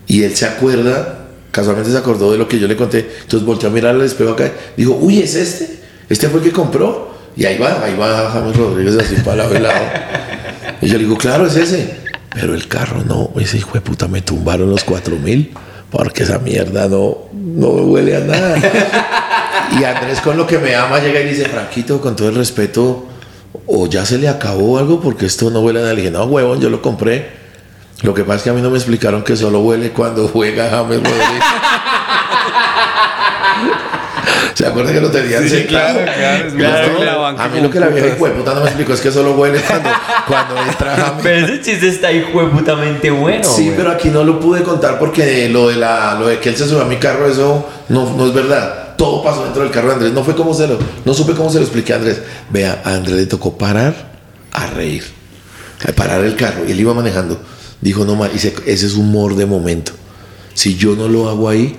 y él se acuerda, casualmente se acordó de lo que yo le conté. Entonces volteó a mirar al espejo acá. Dijo, uy, ¿es este? ¿Este fue el que compró? Y ahí va, ahí va James Rodríguez así para lado y. Y yo le digo, claro, es ese. Pero el carro no, ese hijo de puta me tumbaron los cuatro mil. Porque esa mierda no, no huele a nada. Y Andrés con lo que me ama llega y dice, Franquito, con todo el respeto, o ya se le acabó algo porque esto no huele a nada. Le dije, no, huevón, yo lo compré. Lo que pasa es que a mí no me explicaron que solo huele cuando juega James Rodríguez. ¿Se acuerdan que lo tenían Sí, claro, A mí lo que la vieja puta no me explicó es que solo huele cuando, cuando entra James. Pero ese chiste está hijueputamente bueno. Sí, güey. pero aquí no lo pude contar porque lo de la lo de que él se subió a mi carro, eso no, no es verdad. Todo pasó dentro del carro de Andrés. No fue como se lo, no supe cómo se lo expliqué a Andrés. Vea, a Andrés le tocó parar a reír. A parar el carro. Y él iba manejando. Dijo, no más, ese es humor de momento. Si yo no lo hago ahí,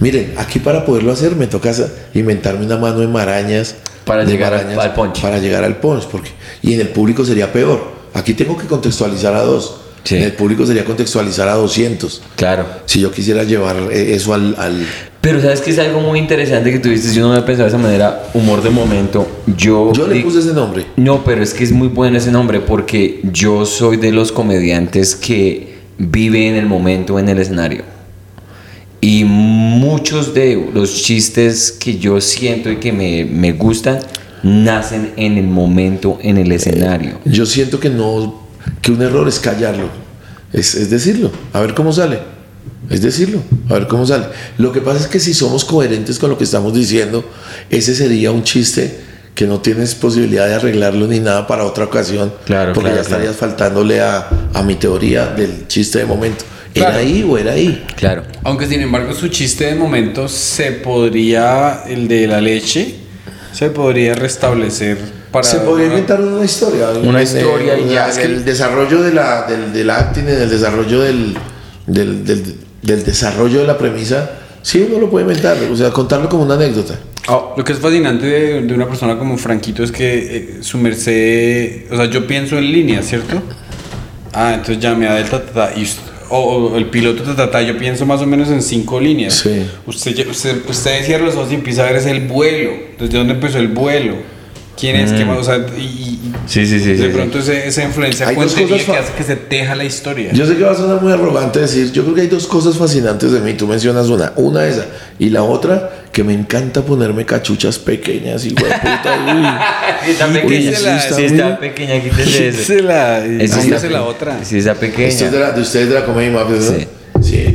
miren, aquí para poderlo hacer me toca inventarme una mano de marañas. Para de llegar al- al punch. Para llegar al punch. Porque, y en el público sería peor. Aquí tengo que contextualizar a dos. Sí. En el público sería contextualizar a 200. Claro. Si yo quisiera llevar eh, eso al... al- Pero sabes que es algo muy interesante que tuviste. Yo no me había pensado de esa manera. Humor de momento. Yo. Yo le puse ese nombre. No, pero es que es muy bueno ese nombre porque yo soy de los comediantes que vive en el momento en el escenario. Y muchos de los chistes que yo siento y que me, me gustan nacen en el momento en el escenario. Yo siento que no... Que un error es callarlo. Es, es decirlo. A ver cómo sale. Es decirlo. A ver cómo sale. Lo que pasa es que si somos coherentes con lo que estamos diciendo, ese sería un chiste que no tienes posibilidad de arreglarlo ni nada para otra ocasión. Claro, Porque claro, ya estarías faltándole a, a mi teoría del chiste de momento. ¿Era Claro. ahí o era ahí? Claro. Aunque sin embargo su chiste de momento se podría, el de la leche, se podría restablecer para... Se podría inventar una historia. Una historia y ya, el desarrollo de la, del, del acting, y del desarrollo del, del, del- del desarrollo de la premisa, sí uno lo puede inventar. O sea, contarlo como una anécdota. Ah, Lo que es fascinante de, de una persona como Franquito es que eh, su merced, o sea, yo pienso en línea, ¿cierto? Ah, entonces ya me da el tatata y o, o el piloto tatata, yo pienso más o menos en cinco líneas. Sí. Usted, usted, usted cierra los ojos y empieza a ver es el vuelo, desde dónde empezó el vuelo. Quién es, qué más, o sea, y, y Sí, sí, sí. de pronto ese- esa influencia Hay dos contenida cosas que hace que se teja la historia. Yo sé que va a sonar muy arrogante decir, yo creo que hay dos cosas fascinantes de mí. Tú mencionas una, una esa. Y la otra, que me encanta ponerme cachuchas pequeñas y puta. Sí, está Uy, pequeña. sí está Sí, bien. está pequeña, quítese eso. Se la, póngase está- la otra. Sí, está pequeña. Esto es de, la, de ustedes de la comedia mafia, ¿no? Sí. Sí.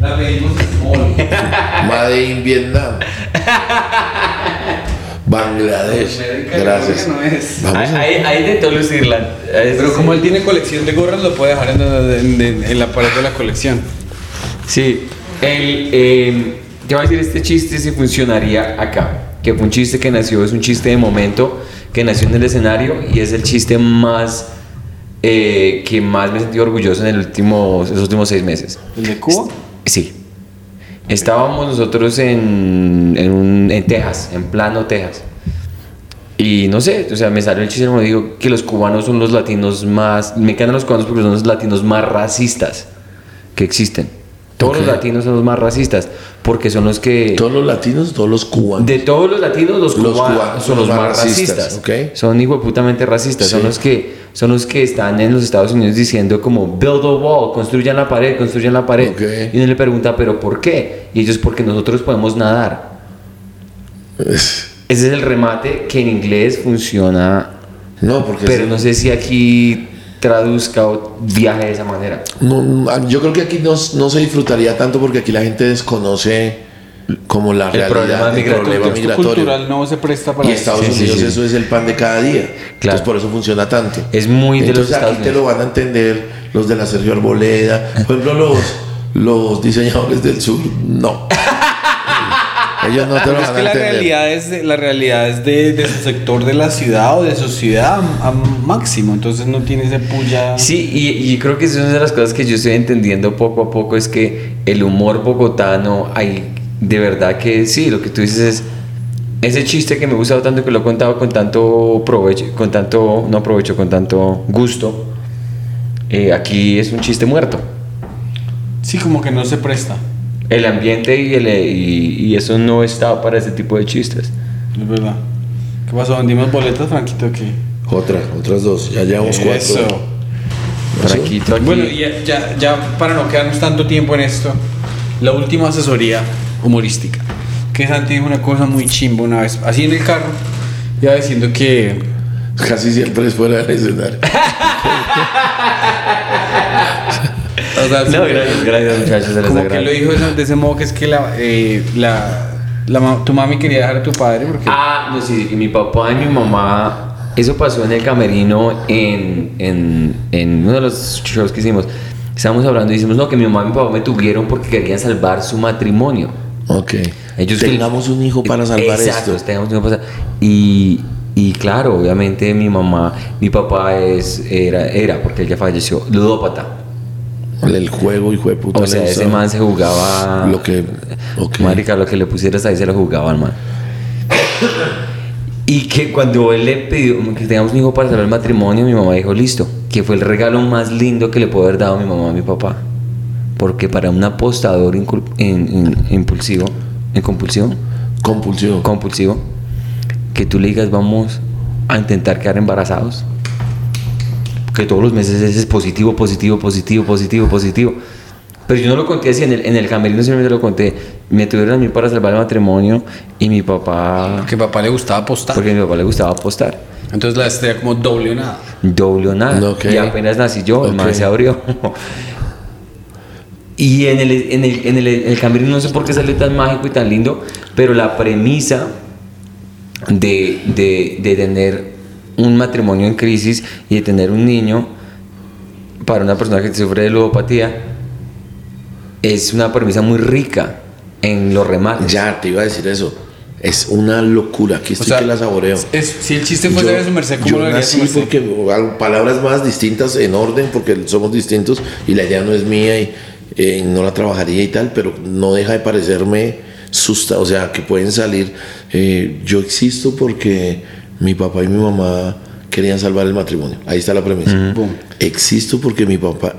La pedimos. Made in Vietnam. Bangladesh. Gracias. No es. Vamos a- Ahí, ahí intentó lucirla. Ahí Pero sí. como él tiene colección de gorras, lo puede dejar en, en- en- en la pared de la colección. Sí, el, eh, te voy a decir, este chiste si funcionaría acá. Que fue un chiste que nació, es un chiste de momento, que nació en el escenario y es el chiste más eh, que más me he sentido orgulloso en el último, los últimos seis meses. ¿El de Cuba? Sí. Estábamos nosotros en, en, en Texas, en plano Texas. Y no sé, o sea, me salió el chiste me digo que los cubanos son los latinos más. Me encantan los cubanos porque son los latinos más racistas que existen. Todos los latinos son los más racistas porque son los que. Todos los latinos, todos los cubanos. De todos los latinos, los, Los cubanos, cubanos son los más racistas. ok. Son hijueputamente racistas. Son los que son los que están en los Estados Unidos diciendo como build a wall, construyan la pared, construyan la pared. Y uno le pregunta, ¿pero por qué? Y ellos, porque nosotros podemos nadar. Ese es el remate que en inglés funciona, No, porque pero sí. no sé si aquí traduzca o viaje de esa manera. No, no, yo creo que aquí no, no se disfrutaría tanto porque aquí la gente desconoce como la El realidad problema migratorio. problema Esto migratorio. cultural no se presta para Y. Estados Sí, Unidos sí. eso es el pan de cada día. Claro. Entonces por eso funciona tanto. Es muy de los Entonces Estados aquí te Unidos. lo van a entender los de la Sergio Arboleda. Por ejemplo, los, los diseñadores del sur, no. Ellos no te lo Pero es que a la entender. realidad es, de, la realidad es de, de su sector de la ciudad o de su ciudad a, a máximo, entonces no tiene ese puya. Sí, y, y creo que es una de las cosas que yo estoy entendiendo poco a poco, es que el humor bogotano, hay de verdad que sí, lo que tú dices es ese chiste que me ha gustado tanto, que lo he contado con tanto provecho, con tanto, no provecho, con tanto gusto, eh, aquí es un chiste muerto. Sí, como que no se presta. El ambiente y, el, y, y eso no está para ese tipo de chistes. Es verdad. ¿Qué pasó? ¿Vendimos boletas, Franquito? ¿Qué? Otra, otras dos. Ya llevamos cuatro. Eso. Franquito aquí. Bueno, ya, ya, ya para no quedarnos tanto tiempo en esto, la última asesoría humorística. Que Santi dijo una cosa muy chimba una vez, así en el carro, iba diciendo que Casi siempre es fuera del escenario. o sea, no, gracias, gracias muchachos, se les como que agradece. lo dijo de, ese modo que es que la, eh, la, la tu mami quería dejar a tu padre porque Ah, no, sí, y mi papá y mi mamá, eso pasó en el camerino en, en, en uno de los shows que hicimos. Estábamos hablando y dijimos, no, que mi mamá y mi papá me tuvieron porque querían salvar su matrimonio. Ok. Ellos que- Tengamos un hijo para salvar Exacto, esto. tengamos un hijo para Y, y claro, obviamente mi mamá, mi papá es, era, era, porque él ya falleció, ludópata. El juego, hijo de puta. O sea, ese man se jugaba. Lo que. Marica, lo que le pusieras ahí se lo jugaban, man. Y que cuando él le pidió que tengamos un hijo para salvar el matrimonio, mi mamá dijo, listo, que fue el regalo más lindo que le puedo haber dado a mi mamá a mi papá. Porque para un apostador incul- in- in- impulsivo, en compulsión, Compulsivo. compulsivo, que tú le digas, vamos a intentar quedar embarazados. Que todos los meses ese es positivo, positivo, positivo, positivo, positivo. Pero yo no lo conté así, en el, en el camerino simplemente lo conté. Me tuvieron a mí para salvar el matrimonio y mi papá, que a papá le gustaba apostar. porque a mi papá le gustaba apostar. Entonces la estrella como doble o nada. Doble o nada. Y apenas nací yo, el man Ok. se abrió. y en el, en, el, en, el, en el camerino no sé por qué salió tan mágico y tan lindo, pero la premisa de, de, de tener un matrimonio en crisis y de tener un niño para una persona que sufre de ludopatía es una premisa muy rica en los remates. Ya, te iba a decir eso. Es una locura. Aquí estoy que la saboreo. es- si el chiste fuese de su merced, ¿cómo yo lo haría su nací merced? porque palabras más distintas en orden porque somos distintos y la idea no es mía y eh, no la trabajaría y tal pero no deja de parecerme susta o sea que pueden salir eh, yo existo porque mi papá y mi mamá querían salvar el matrimonio ahí está la premisa Boom. existo porque mi papá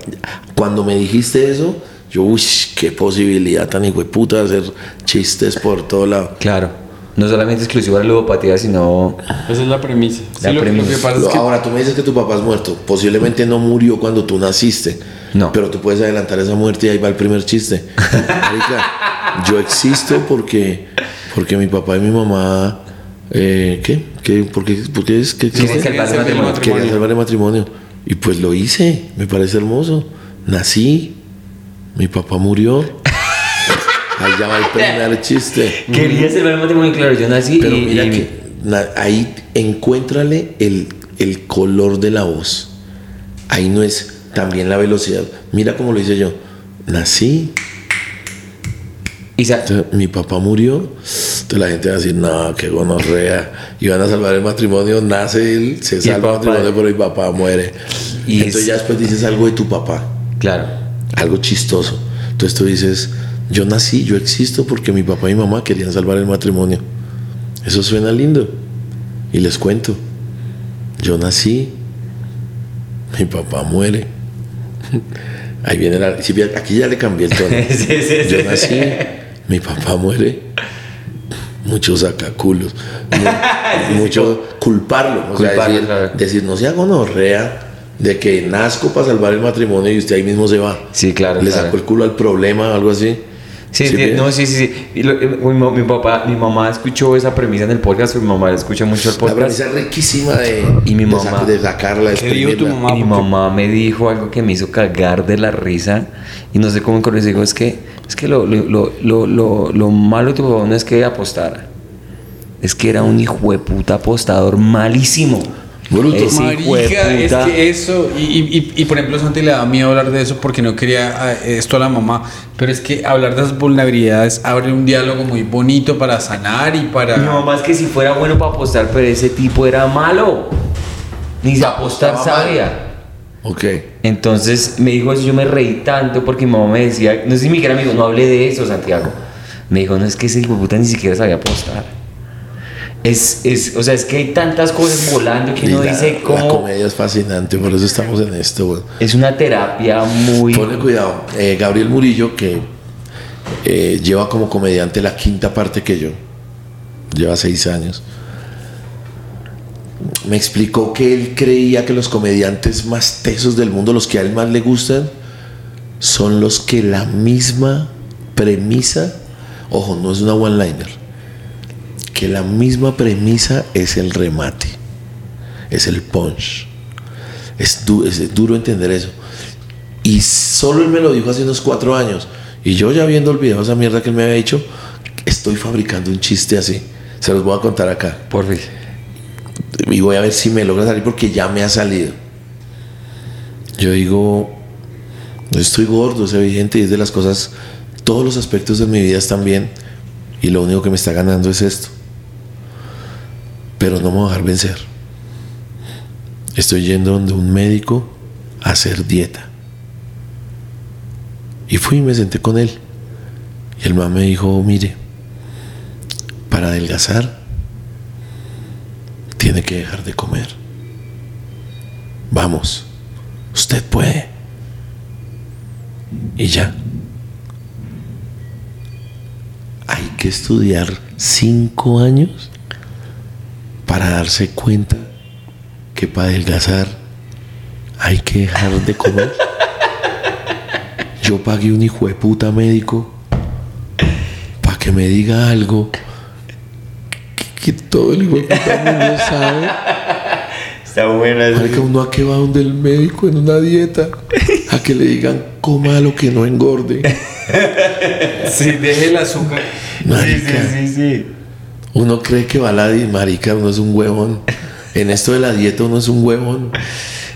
cuando me dijiste eso yo uy qué posibilidad tan hijo de puta de hacer chistes por todo lado Claro. No solamente exclusivo a la ludopatía, sino... Esa es la premisa. La Sí, lo, que- lo premisa. que pasa es Lo- que Ahora tú me dices que tu papá es muerto. Posiblemente no murió cuando tú naciste. No. Pero tú puedes adelantar esa muerte y ahí va el primer chiste. Marica, yo existo porque, porque mi papá y mi mamá. Eh, ¿Qué? ¿Qué? ¿Por qué, por qué es que existe? salvar el matrimonio. Quería salvar el matrimonio. Y pues lo hice. Me parece hermoso. Nací. Mi papá murió. Ahí ya va el primer chiste. Quería salvar el matrimonio, claro, yo nací Pero y... mira y- que na- ahí encuéntrale el, el color de la voz. Ahí no es también la velocidad. Mira cómo lo hice yo. Nací, y mi papá murió. Entonces la gente va a decir, no, qué gonorrea. Y van a salvar el matrimonio, nace él, se el salva el matrimonio, pero mi papá muere. Y Entonces es- ya después dices algo de tu papá, Claro. algo chistoso. Entonces tú dices, yo nací, yo existo porque mi papá y mi mamá querían salvar el matrimonio. Eso suena lindo. Y les cuento, yo nací, mi papá muere. Ahí viene la... aquí ya le cambié el tono. Sí, sí, sí. Yo nací, mi papá muere. Mucho sacaculos. Mu- mucho culparlo. O sea, Culparlo, decir, decir, no sea gonorrea de que nazco para salvar el matrimonio y usted ahí mismo se va. Sí, claro, Le claro. sacó el culo al problema o algo así. Sí, ¿Sí no, sí, sí, sí. Y lo- eh, mi, mi papá, mi mamá escuchó esa premisa en el podcast, mi mamá escucha mucho el La podcast. premisa es riquísima de, Y mi de mamá. sac- de sacarla, de ¿Qué dijo tu mamá? Y mi porque- mamá me dijo algo que me hizo cagar de la risa y no sé cómo con eso digo, es que, es que lo, lo, lo, lo, lo- lo malo de tu papá no es que apostara, es que era un hijo de puta apostador malísimo. Bruto. Ese Marica, es que eso, y, y, y, y, por ejemplo Santi le daba miedo hablar de eso porque no quería ah, esto a la mamá, pero es que hablar de esas vulnerabilidades abre un diálogo muy bonito para sanar y para... Mi mamá es que si fuera bueno para apostar, pero ese tipo era malo. Ni se apostar sabía. Ok. Entonces me dijo eso, yo me reí tanto porque mi mamá me decía, no sé si mi me dijo, no hable de eso, Santiago. Me dijo, no es que ese hijo puta ni siquiera sabía apostar. Es, es, o sea, es que hay tantas cosas volando que Y uno la, dice la cómo comedia es fascinante, por eso estamos en esto. es una terapia muy... Ponle cuidado. Eh, Gabriel Murillo, que eh, lleva como comediante la quinta parte que yo, lleva seis años, me explicó que él creía que los comediantes más tesos del mundo, los que a él más le gustan, son los que la misma premisa, ojo, no es una one-liner, que la misma premisa es el remate, es el punch. Es, du- es duro entender eso. Y solo él me lo dijo hace unos cuatro años. Y yo ya habiendo olvidado esa mierda que él me había dicho, estoy fabricando un chiste así. Se los voy a contar acá. Por fin. Y voy a ver si me logra salir porque ya me ha salido. Yo digo, no estoy gordo, es evidente, y es de las cosas, todos los aspectos de mi vida están bien. Y lo único que me está ganando es esto. Pero no me voy a dejar vencer. Estoy yendo donde un médico a hacer dieta. Y fui y me senté con él. Y el man me dijo, mire, para adelgazar tiene que dejar de comer. Vamos, usted puede. Y ya. Hay que estudiar cinco años para darse cuenta que para adelgazar hay que dejar de comer. Yo pagué un hijo de puta médico para que me diga algo que, que todo el hijo de puta mundo sabe. Está buena. Marica, uno a que va donde el médico en una dieta a que le digan coma lo que no engorde. Sí, deje el azúcar. Marica, sí, sí. uno cree que va a la marica, uno es un huevón. En esto de la dieta uno es un huevón.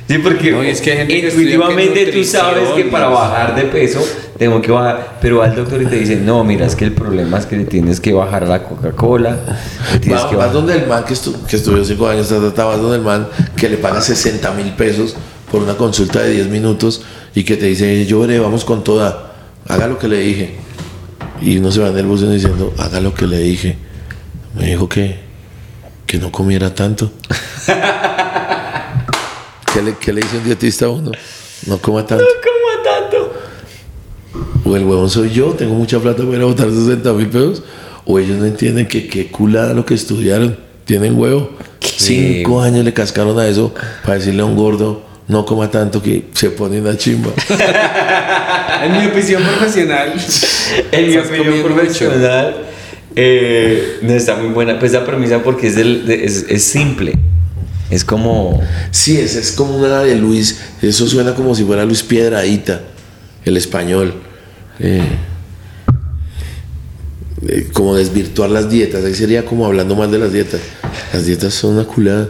Sí, porque No, y es que hay gente que estudia intuitivamente que tú sabes que para bajar de peso tengo que bajar, pero va al doctor y te dice, no, mira, es que el problema es que le tienes que bajar a la Coca-Cola, Vas, que vas bajar. donde el man que, estu- que estudió cinco años, vas donde el man que le paga 60 mil pesos por una consulta de 10 minutos y que te dice, yo veré, vamos con toda, haga lo que le dije. Y uno se va en el bus diciendo, haga lo que le dije. Me dijo que, que no comiera tanto. ¿Qué le, qué le dice un dietista a uno? No coma tanto. ¿Cómo tanto? O el huevón soy yo, tengo mucha plata para ir a botar 60 mil pesos. o ellos no entienden que qué culada lo que estudiaron. Tienen huevo. Cinco años le cascaron a eso para decirle a un gordo, no coma tanto que se pone una chimba. En mi opinión profesional. En mi opinión profesional, eh, no está muy buena pues esa premisa porque es, del- de- es, es simple. Es como. Sí, esa es como una de Luis. Eso suena como si fuera Luis Piedradita, el español. Eh, eh, como desvirtuar las dietas. Ahí sería como hablando mal de las dietas. Las dietas son una culada.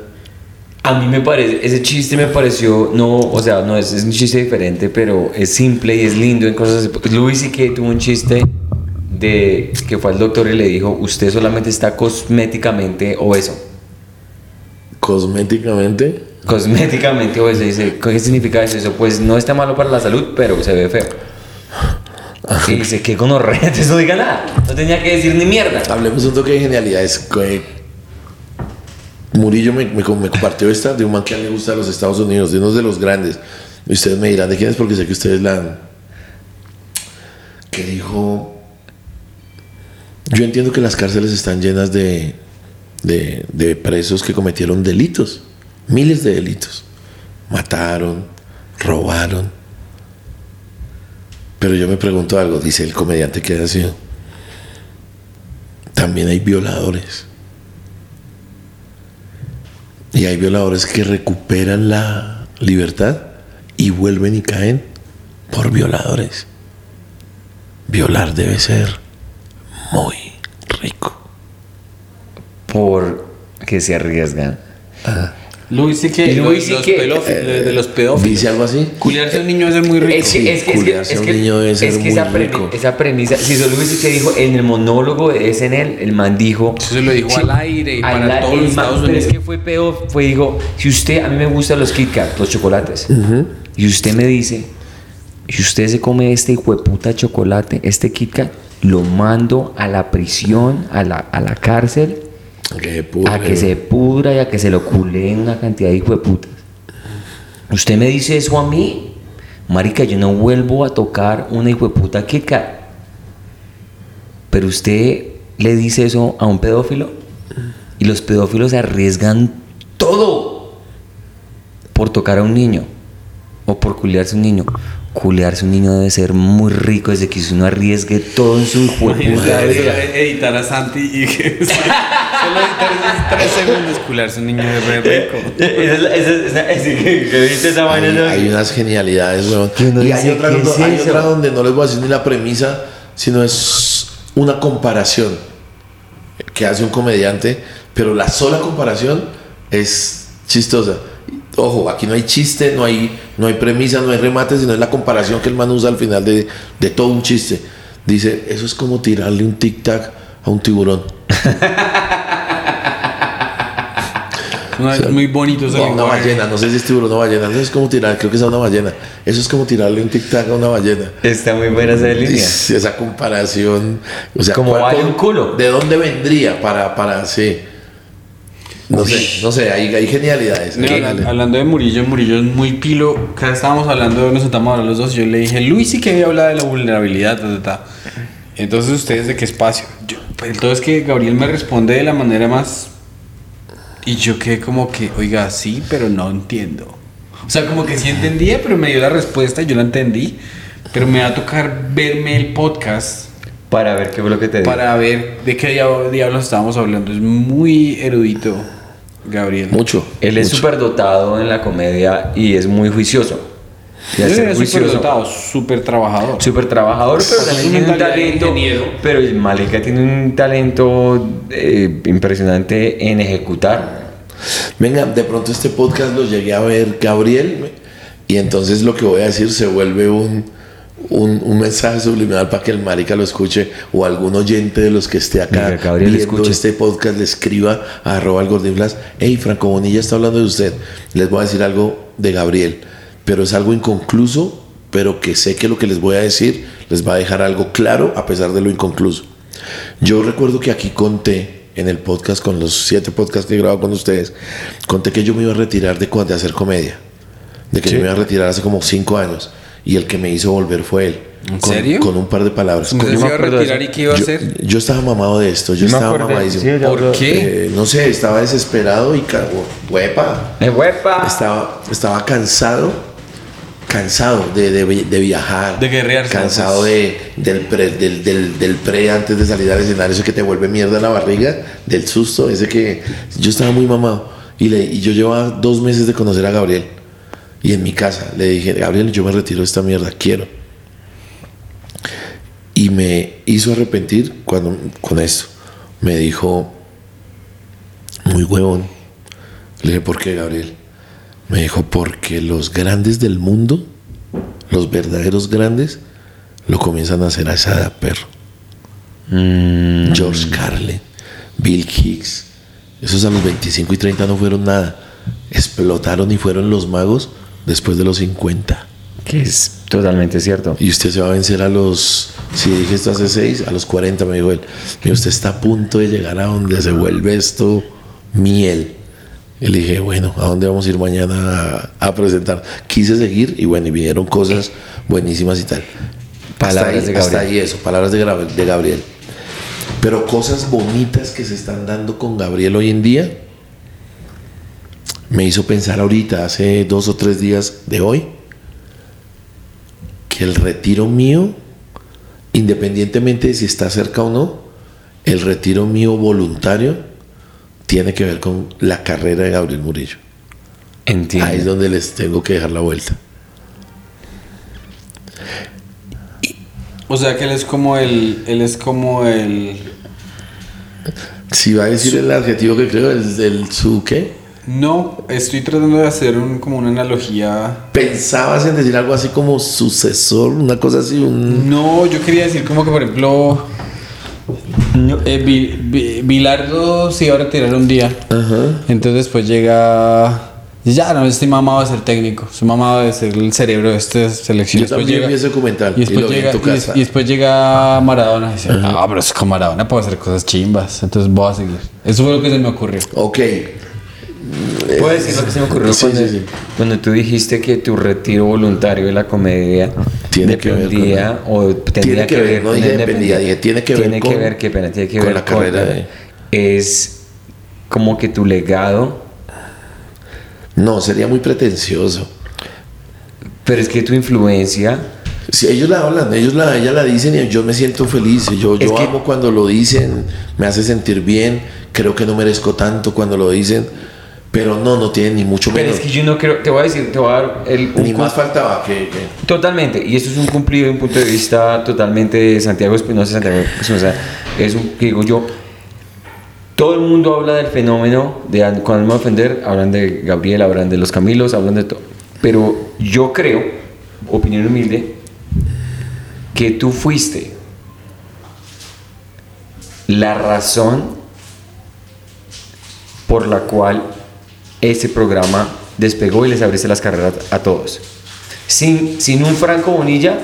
A mí me parece, ese chiste me pareció, no, o sea, no es, es un chiste diferente, pero es simple y es lindo en cosas. Luis y que tuvo un chiste de que fue al doctor y le dijo: Usted solamente está cosméticamente obeso. Cosméticamente. Cosméticamente obeso. Dice: ¿Qué significa eso? Eso, Pues no está malo para la salud, pero se ve feo. Y dice: ¿Qué gonorrea? Entonces no diga nada. No tenía que decir ni mierda. Hablemos un toque de genialidades. Que Murillo me, me- me compartió esta de un man que a mí me gusta de los Estados Unidos, de uno de los grandes. Y ustedes me dirán de quién es porque sé que ustedes la han. Que dijo. Yo entiendo que las cárceles están llenas de, de, de presos que cometieron delitos, miles de delitos. Mataron, robaron. Pero yo me pregunto algo, dice el comediante que ha sido. También hay violadores. Y hay violadores que recuperan la libertad y vuelven y caen por violadores. Violar debe ser muy rico. Por que se arriesgan. Luis sí que. Luis los, sí que- pedófilos- de, los pedófilos. ¿Dice algo así? Culiarse a un niño es muy rico. Es que, es que, es que, culiarse es a un que- niño debe ser es que muy esa, rico. esa premisa, si eso Luis que dijo en el monólogo de SNL, el man dijo. Eso se lo dijo al aire y al para a- todos el los man- Estados Pero es Unidos. que fue peor, fue dijo, si usted, a mí me gustan los Kit Kat, los chocolates, y usted me dice, si usted se come este hijo de puta chocolate, este Kit Kat, lo mando a la prisión, a la, a la cárcel, Que pudre. a que se pudra y a que se lo culeen una cantidad de hijo de putas. Usted me dice eso a mí, marica, yo no vuelvo a tocar una hijo de puta Kit Kat. Pero usted le dice eso a un pedófilo y los pedófilos arriesgan todo por tocar a un niño o por culiarse a un niño. Culiarse a un niño debe ser muy rico desde que uno arriesgue todo en su de vida. editar a Santi y que solo editar esos tres segundos culiarse a un niño re rico. Hay, unas genialidades, weón. Uno Y hay, otra, ¿qué donde- es hay otra donde no les voy a decir ni la premisa, sino es una comparación que hace un comediante, pero la sola comparación es chistosa. Ojo, aquí no hay chiste, no hay, no hay premisa, no hay remate, sino es la comparación que el man usa al final de, de todo un chiste. Dice, eso es como tirarle un tic-tac a un tiburón. No, es muy bonito ese No, una ballena, no sé si es tiburón o ballena, eso es como tirar, creo que es a una ballena. Eso es como tirarle un tic-tac a una ballena. Está muy buena esa línea. Esa comparación. O sea, Como ¿cuál- vale un culo. ¿De dónde vendría para, para, sí? No sé, no sé, hay, hay genialidades. No, hay habla- genialidades. hablando de Murillo, Murillo es muy pilo. Cada estábamos hablando, nos sentamos a hablar los dos. y Yo le dije, Luis sí que había hablado de la vulnerabilidad. ta, ta, ta". Entonces, ¿ustedes de qué espacio? Yo, pues, el todo es que Gabriel me responde de la manera más. Y yo quedé como que, oiga, sí, pero no entiendo. O sea, como que sí entendía, pero me dio la respuesta y yo la entendí. Pero me va a tocar verme el podcast Para ver qué fue lo que te digo. para ver de qué diab- diablos estábamos hablando. Es muy erudito, Gabriel. Mucho. Él es súper dotado en la comedia y es muy juicioso. Y Él ser es súper juicioso, dotado, súper trabajador. súper trabajador, pero también tiene un talento. Pero el Malika tiene un talento eh, impresionante en ejecutar. Venga, de pronto este podcast lo llegué a ver Gabriel y entonces lo que voy a decir se vuelve un, un, un mensaje subliminal para que el marica lo escuche o algún oyente de los que esté acá Gabriel, viendo escuche. este podcast le escriba a arroba el gordinflas hey Franco Bonilla está hablando de usted les voy a decir algo de Gabriel pero es algo inconcluso pero que sé que lo que les voy a decir les va a dejar algo claro a pesar de lo inconcluso yo recuerdo que aquí conté en el podcast, con los siete podcasts que he grabado con ustedes, conté que yo me iba a retirar de, de hacer comedia. De que Sí. yo me iba a retirar hace como cinco años. Y el que me hizo volver fue él. ¿En con, serio? con un par de palabras. ¿No Con- se iba a retirar eso. y qué iba a yo, hacer? yo estaba mamado de esto, yo me estaba mamadísimo. sí, ¿Por qué? Eh, no sé, estaba desesperado y ca- huepa. ¡Eh, huepa! Estaba, estaba cansado, cansado de, de de viajar. De guerrear, Cansado de, del, pre, del, del, del pre antes de salir al escenario, ese que te vuelve mierda la barriga, del susto, ese que yo estaba muy mamado. Y, le, y yo llevaba dos meses de conocer a Gabriel. Y en mi casa le dije, Gabriel, yo me retiro de esta mierda, quiero. Y me hizo arrepentir cuando, con esto. Me dijo, muy huevón. Le dije, ¿por qué, Gabriel? Me dijo, porque los grandes del mundo, los verdaderos grandes, lo comienzan a hacer a esa edad, perro. Mm, George Carlin, Bill Hicks, esos a los 25 y 30 no fueron nada. Explotaron y fueron los magos después de los 50. que es totalmente cierto. Y usted se va a vencer a los, si dije esto hace 6, a los 40, me dijo él. Y usted está a punto de llegar a donde se vuelve esto miel. Y le dije, bueno, ¿a dónde vamos a ir mañana a, a presentar? Quise seguir y bueno, y vinieron cosas buenísimas y tal. Palabras hasta ahí, de hasta Gabriel. ahí eso, palabras de, de Gabriel. Pero cosas bonitas que se están dando con Gabriel hoy en día, me hizo pensar ahorita, hace dos o tres días de hoy, que el retiro mío, independientemente de si está cerca o no, el retiro mío voluntario tiene que ver con la carrera de Gabriel Murillo. Entiendo. Ahí es donde les tengo que dejar la vuelta. O sea que él es como el. Él es como el. Si va a decir el adjetivo que creo, el del su qué? No, estoy tratando de hacer un, como una analogía. Pensabas en decir algo así como sucesor, una cosa así, un... No, yo quería decir como que por ejemplo. eh, Bi- Bi- Bilardo se iba a retirar un día. Ajá. Entonces después llega. Ya, no, estoy mamado de ser técnico. Estoy mamado de ser el cerebro de esta selección. Yo Después también llega- vi ese documental Y y después, en llega, y des- y después llega Maradona y dice, no, pero es con Maradona puedo hacer cosas chimbas. Entonces voy a seguir. Eso fue lo que se me ocurrió. Ok. ¿Puedo decir lo que se me ocurrió Sí, cuando, sí, sí. cuando tú dijiste que tu retiro voluntario de la comedia Tiene que ver con o tendría Tiene que ver, no con dije dependía, dije tiene que ver tiene que con- ver, qué pena, tiene que con ver la carrera de- es como que tu legado, No, sería muy pretencioso. pero es que tu influencia Si ellos la hablan, ellos la, ella la dicen y yo me siento feliz. Yo, yo amo cuando lo dicen, me hace sentir bien. Creo que no merezco tanto cuando lo dicen, pero no, no tienen ni mucho pero menos. es que yo no creo, te voy a decir, te voy a dar el, Ni más faltaba que, que- Totalmente, y esto es un cumplido de un punto de vista totalmente de Santiago Espinosa, Santiago Espinosa, es un, que digo yo, todo el mundo habla del fenómeno de an- cuando me ofender, hablan de Gabriel, hablan de los Camilos, hablan de todo, pero yo creo, opinión humilde, que tú fuiste la razón por la cual ese programa despegó y les abriste las carreras a todos. Sin, sin un Franco Bonilla,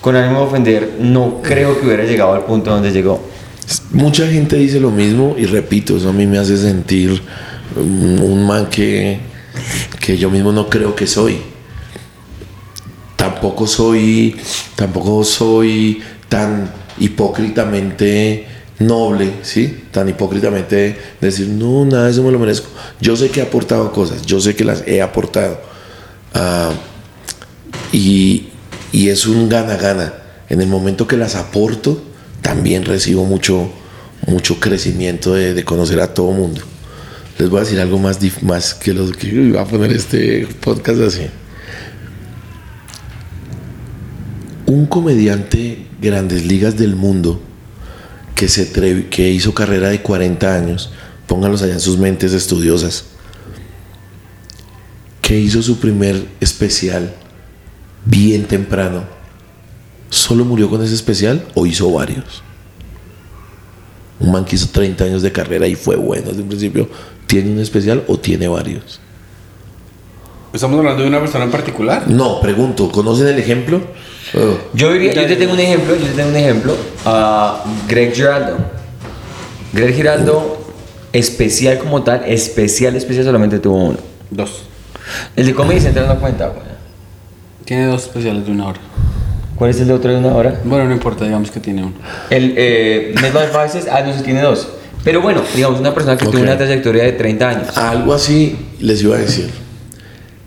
con ánimo de ofender, no creo que hubiera llegado al punto donde llegó. Mucha gente dice lo mismo y repito, eso a mí me hace sentir un, un man que, que yo mismo no creo que soy. Tampoco soy, tampoco soy tan hipócritamente noble, ¿sí? Tan hipócritamente decir, no, nada de eso me lo merezco. Yo sé que he aportado cosas, yo sé que las he aportado. Ah, y, y es un gana-gana. En el momento que las aporto, también recibo mucho, mucho crecimiento de, conocer a todo mundo. Les voy a decir algo más, más que lo que iba a poner este podcast así. Un comediante grandes ligas del mundo que, se que hizo carrera de 40 años, pónganlos allá en sus mentes estudiosas, que hizo su primer especial bien temprano, ¿solo murió con ese especial o hizo varios? Un man que hizo 30 años de carrera y fue bueno desde un principio, ¿tiene un especial o tiene varios? ¿Estamos hablando de una persona en particular? No, pregunto, ¿conocen el ejemplo? Oh, Yo diría, yo te tengo un ejemplo, yo te tengo un ejemplo, a Greg Giraldo. Greg Giraldo, especial como tal, especial, especial solamente tuvo uno. Dos. El de Comedy Central no cuenta, güey. Tiene dos especiales de una hora. ¿Cuál es el de otro de una hora? Bueno, no importa, digamos que tiene uno. El eh, MetLife Vices, ah, no, se tiene dos. Pero bueno, digamos, una persona que Ok. tuvo una trayectoria de 30 años. Algo así les iba a decir.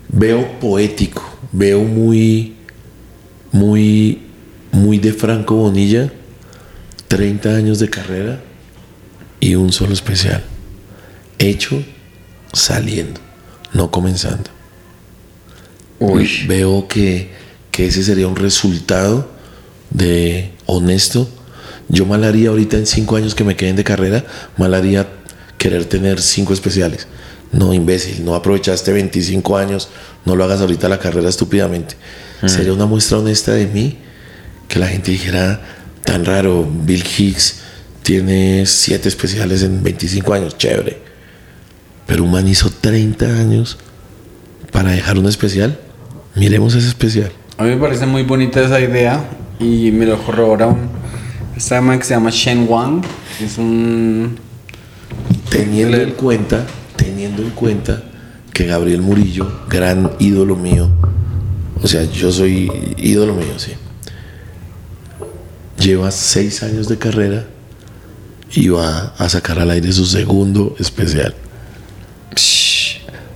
Veo poético, veo muy, muy, muy de Franco Bonilla, 30 años de carrera y un solo especial. Hecho saliendo, no comenzando. Uy. Veo que, que ese sería un resultado de honesto. Yo mal haría ahorita en cinco años que me queden de carrera, mal haría querer tener cinco especiales. No, imbécil, no aprovechaste 25 años, no lo hagas ahorita la carrera estúpidamente. Sería una muestra honesta de mí que la gente dijera, tan raro, Bill Hicks tiene siete especiales en 25 años, chévere. Pero un man hizo 30 años para dejar un especial. Miremos ese especial. A mí me parece muy bonita esa idea y me lo corrobora un esta man que se llama Shen Wang. Es un Teniendo en cuenta, teniendo en cuenta que Gabriel Murillo, gran ídolo mío, o sea, yo soy ídolo mío, sí. Lleva seis años de carrera y va a sacar al aire su segundo especial.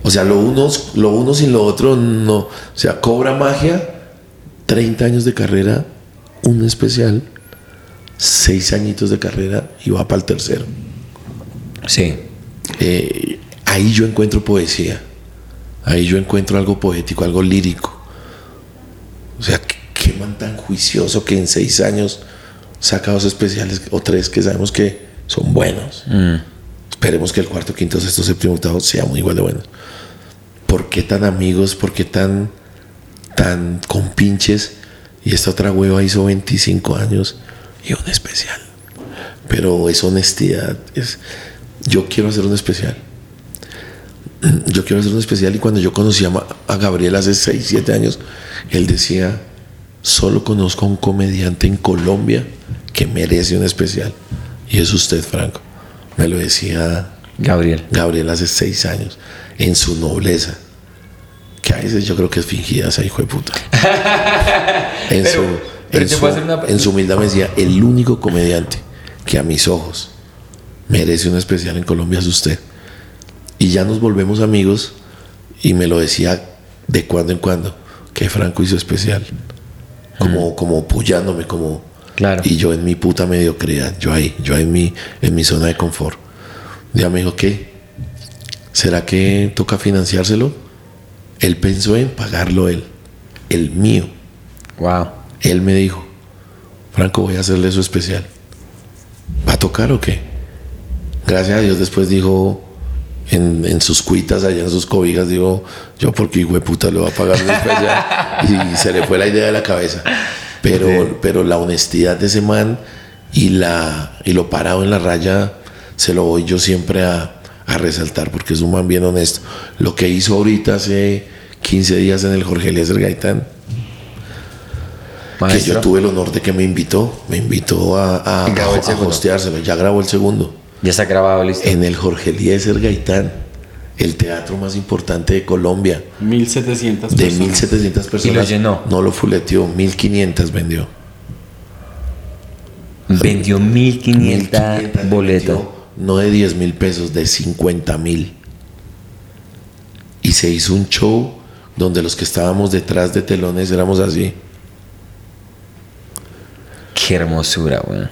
O sea, lo uno, lo uno sin lo otro no. O sea, cobra magia, 30 años de carrera, un especial, seis añitos de carrera y va para el tercero. Sí. Eh, ahí yo encuentro poesía. Ahí yo encuentro algo poético, algo lírico. O sea, qué, qué man tan juicioso que en seis años saca dos especiales o tres que sabemos que son buenos. Esperemos que el cuarto, quinto, sexto, séptimo, octavo sean muy igual de buenos. ¿Por qué tan amigos? ¿Por qué tan, tan compinches? Y esta otra hueva hizo 25 años y un especial. Pero es honestidad. Es, yo quiero hacer un especial. Yo quiero hacer un especial y cuando yo conocí a, Gabriel hace 6, 7 años, él decía, solo conozco a un comediante en Colombia que merece un especial. Y es usted, Franco. Me lo decía Gabriel. Gabriel hace 6 años, en su nobleza. Que a veces yo creo que es fingida esa hijo de puta. En, Pero- su, pero en, su, una- en su humildad me decía, el único comediante que a mis ojos merece un especial en Colombia es usted. Y ya nos volvemos amigos y me lo decía de cuando en cuando, que Franco hizo especial. Como, como pullándome, como... Claro. Y yo en mi puta mediocridad, yo ahí, yo en mi, en mi zona de confort. Día me dijo, ¿qué? ¿Será que toca financiárselo? Él pensó en pagarlo él, el mío. Wow. Él me dijo, Franco, voy a hacerle su especial. ¿Va a tocar o qué? Gracias a Dios después dijo en, en sus cuitas, allá en sus cobijas, digo, yo porque hijo de puta le voy a pagar especial. y se le fue la idea de la cabeza. Pero, pero la honestidad de ese man y, la, y lo parado en la raya, se lo voy yo siempre a, a resaltar porque es un man bien honesto. Lo que hizo ahorita hace 15 días en el Jorge Eliezer Gaitán, que yo tuve el honor de que me invitó, me invitó a, a, a segundo. hosteárselo, ya grabó el segundo, Ya está grabado, listo. en el Jorge Eliezer Gaitán, el teatro más importante de Colombia, 1700 de personas. 1700 personas. llenó. No lo fuleteó, 1500 vendió. Vendió 1500 1500 boletas. vendió, No de 10 mil pesos, de 50 mil. Y se hizo un show donde los que estábamos detrás de telones éramos así. Qué hermosura, weón.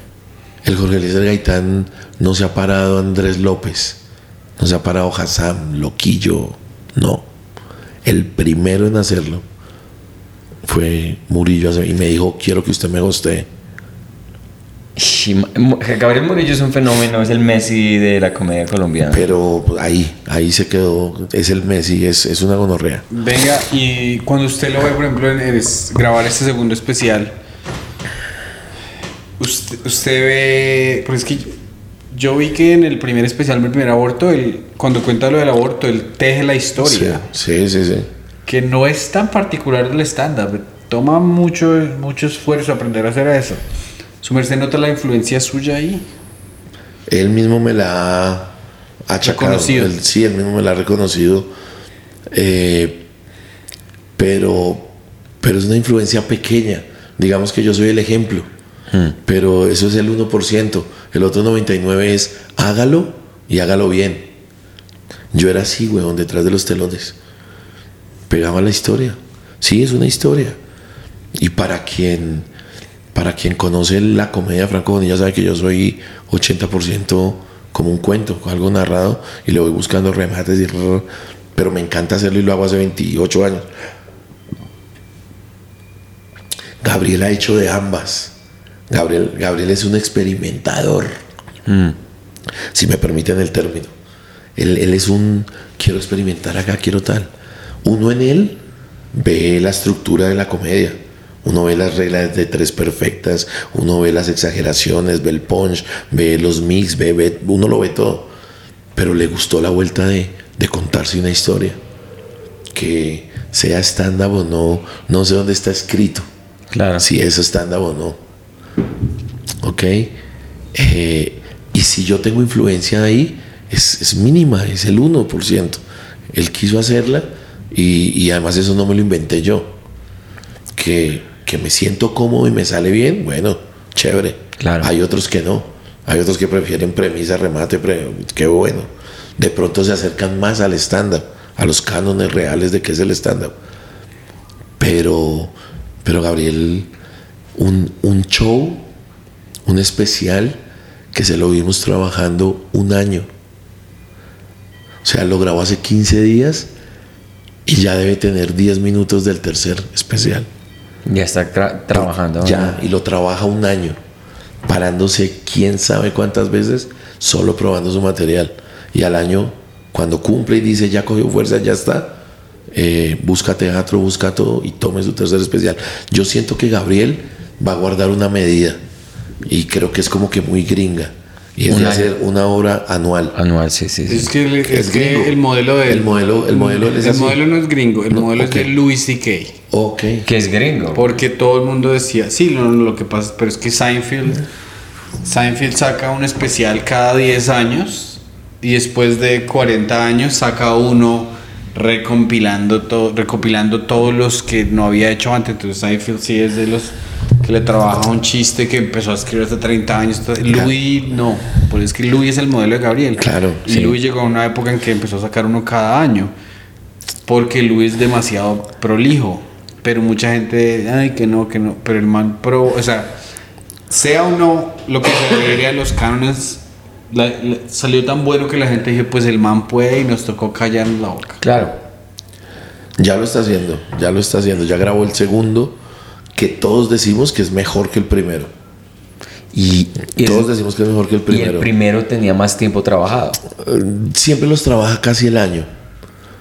El Jorge Eliezer Gaitán no se ha parado Andrés López, no se ha parado Hassan, Loquillo, no. El primero en hacerlo fue Murillo y me dijo, quiero que usted me Mo- Gabriel Murillo es un fenómeno, es el Messi de la comedia colombiana. Pero ahí, ahí se quedó, es el Messi, es, es una gonorrea. Venga, y cuando usted lo ve, por ejemplo, en, grabar este segundo especial, usted, usted ve, pues es que yo, yo vi que en el primer especial, el primer aborto, él, cuando cuenta lo del aborto, él teje la historia, Sí, sí, sí. que no es tan particular del stand-up, toma mucho, mucho esfuerzo aprender a hacer eso. ¿Su merced nota la influencia suya ahí? Él mismo me la ha achacado. Reconocido. Él- sí, él mismo me la ha reconocido. Eh, pero, pero es una influencia pequeña. digamos que yo soy el ejemplo, pero eso es el 1%. El otro 99% es hágalo y hágalo bien. Yo era así, weón, detrás de los telones. Pegaba la historia. Sí, es una historia. Y para quien, para quien conoce la comedia Franco Bonilla sabe que yo soy 80% como un cuento, algo narrado, y le voy buscando remates, y, pero me encanta hacerlo y lo hago hace 28 años. Gabriel ha hecho de ambas. Gabriel, Gabriel es un experimentador, si me permiten el término. Él, él es un, quiero experimentar acá, quiero tal. Uno en él ve la estructura de la comedia. Uno ve las reglas de tres perfectas, uno ve las exageraciones, ve el punch, ve los mix, ve, ve- uno lo ve todo. Pero le gustó la vuelta de, de contarse una historia. Que sea stand-up o no, no sé dónde está escrito. Claro. Si es stand-up o no. ¿Ok? Eh, y si yo tengo influencia ahí, es, es mínima, es el 1%. Él quiso hacerla y, y además eso no me lo inventé yo. Que, que me siento cómodo y me sale bien, bueno, chévere. Claro. Hay otros que no. Hay otros que prefieren premisa, remate, pre- qué bueno. De pronto se acercan más al stand-up, a los cánones reales de qué es el stand-up. Pero, pero Gabriel, un, un show, un especial que se lo vimos trabajando un año. O sea, lo grabó hace 15 días y ya debe tener 10 minutos del tercer especial. Ya está tra- trabajando. Ya, y lo trabaja un año, parándose quién sabe cuántas veces, solo probando su material. Y al año, cuando cumple y dice ya cogió fuerza, ya está, eh, busca teatro, busca todo y tome su tercer especial. Yo siento que Gabriel va a guardar una medida y creo que es como que muy gringa. Y es Un de hacer una obra anual. Anual, sí, sí. sí. Es que, el, es Es que gringo. el modelo de El modelo- el modelo es el así. modelo no es gringo, el No, modelo ok. es de Louis C.K. Ok. Que es gringo. Porque todo el mundo decía, sí, lo, lo que pasa, pero es que Seinfeld, Seinfeld saca un especial cada 10 años y después de 40 años saca uno recompilando, todo, recopilando todos los que no había hecho antes. Entonces Seinfeld sí es de los que le trabaja un chiste que empezó a escribir hace 30 años. Louis no, porque es que Louis es el modelo de Gabriel. Claro, Y sí. Louis llegó a una época en que empezó a sacar uno cada año porque Luis es demasiado prolijo. Pero mucha gente, ay, que no, que no. Pero el man pro, o sea, sea o no lo que se refiere a los cánones, la- la- salió tan bueno que la gente dije, pues el man puede y nos tocó callarnos la boca. Claro. Ya lo está haciendo, ya lo está haciendo. Ya grabó el segundo, que todos decimos que es mejor que el primero. Y, y todos es- decimos que es mejor que el y primero. el primero tenía más tiempo trabajado. Eh, Siempre los trabaja casi el año.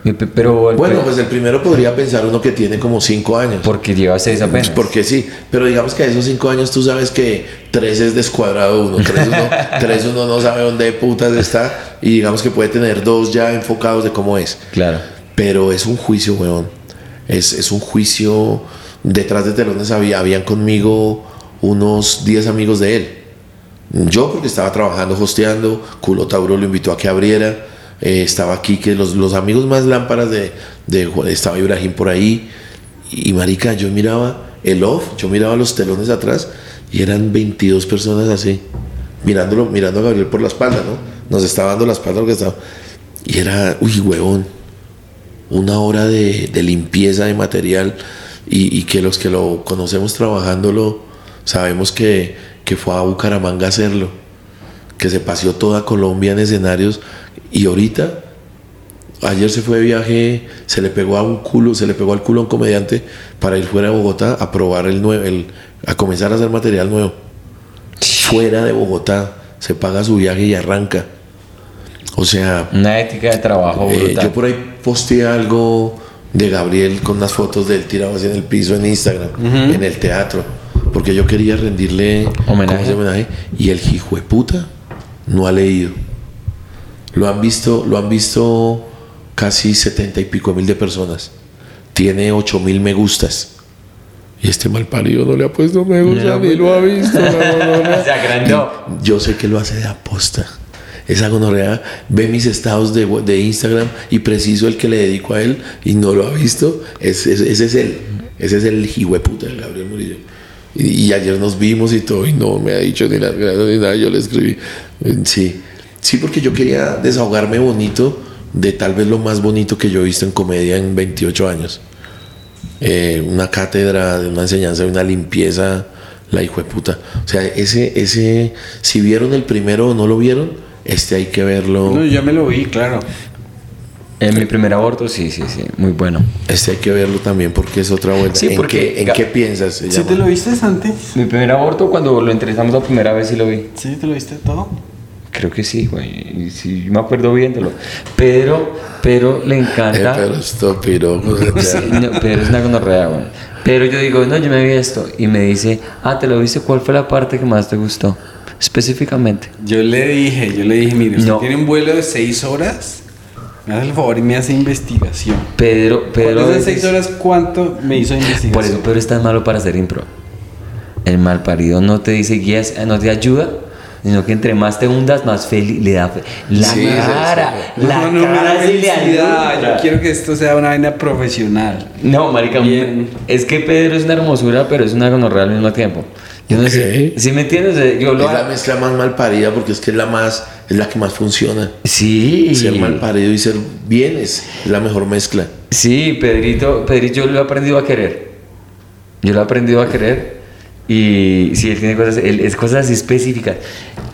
Y pe- Pero Bueno, pues el primero podría pensar uno que tiene como cinco años. porque lleva seis apenas. Porque sí, pero digamos que a esos cinco años tú sabes que tres es descuadrado uno, tres uno, tres uno no sabe dónde putas está y digamos que puede tener dos ya enfocados de cómo es. Claro. Pero es un juicio, weón. Es, es un juicio. Detrás de telones había, habían conmigo unos 10 amigos de él. Yo porque estaba trabajando, hosteando, Culo Tauro lo invitó a que abriera. eh, estaba aquí, que los, los amigos más lámparas de, de estaba Ibrahim por ahí. Y marica, yo miraba el off, yo miraba los telones atrás y eran 22 personas así, mirándolo, mirando a Gabriel por la espalda, ¿no? Nos estaba dando la espalda lo que estaba. Y era, uy, huevón, una hora de, de limpieza de material y, y que los que lo conocemos trabajándolo sabemos que, que fue a Bucaramanga a hacerlo, que se paseó toda Colombia en escenarios y ahorita, ayer se fue de viaje, se le pegó a un culo, se le pegó al culo a un comediante para ir fuera de Bogotá a probar el nuevo, el, a comenzar a hacer material nuevo. Fuera de Bogotá, se paga su viaje y arranca. O sea, Una ética de trabajo eh, yo por ahí posteé algo de Gabriel con unas fotos de él tirado así en el piso en Instagram, en el teatro, porque yo quería rendirle Homenaje. y el hijo de puta no ha leído. Lo han visto, lo han visto casi setenta y pico mil de personas. Tiene ocho mil me gustas. Y este mal parido no le ha puesto me gusta ni lo ha visto. no, no, no. Se agrandó. Yo sé que lo hace de aposta. Esa gonorrea ve mis estados de, de Instagram y preciso el que le dedico a él y no lo ha visto. Es- es- ese es él. Ese es el hijueputa de Gabriel Murillo. Y, y ayer nos vimos y todo, y no me ha dicho ni las gracias ni nada. Yo le escribí. Eh, Sí, sí, porque yo quería desahogarme bonito de tal vez lo más bonito que yo he visto en comedia en 28 años. Eh, una cátedra de una enseñanza, de una limpieza, la hijo de puta. O sea, ese, ese, si vieron el primero o no lo vieron, este hay que verlo. No, ya me lo vi, claro. En mi primer aborto, sí, sí, sí, muy bueno. Este hay que verlo también porque es otra vuelta. Sí, ¿En, porque- qué, ¿En qué piensas? ¿Sí llama? te lo viste, Santi? Mi primer aborto, cuando lo entrevistamos la primera vez, sí lo vi. ¿Sí te lo viste todo? Creo que sí, güey. Sí, me acuerdo viéndolo. Pedro, Pedro le Eh, encanta. pero esto, piro. Sí, no, Pedro es una gonorrea, güey. Pero yo digo, no, yo me vi esto. Y me dice, ah, ¿te lo viste? ¿Cuál fue la parte que más te gustó? Específicamente. Yo le dije, yo le dije, mire, usted No. tiene un vuelo de seis horas, me hace el favor y me hace investigación. Pedro, Pedro. De seis horas cuánto me hizo investigación? Por eso Pedro es tan malo para hacer impro. El mal parido no te dice guías, no te ayuda, sino que entre más te hundas, más feliz le da fe- la Sí, cara. sí. La no, no, cara felicidad. Yo quiero que esto sea una vaina profesional. No, marica, Bien. es que Pedro es una hermosura, pero es una gonorrea al mismo tiempo. Yo no Ok. sé. ¿Sí me entiendes? Eh, Yo lo Es la mezcla más mal parida porque es que es la más, es la que más funciona. Sí. Ser mal parido y ser bien es la mejor mezcla. Sí, Pedrito, Pedrito yo lo he aprendido a querer. Yo lo he aprendido a querer. Y sí, él tiene cosas, él, es cosas específicas.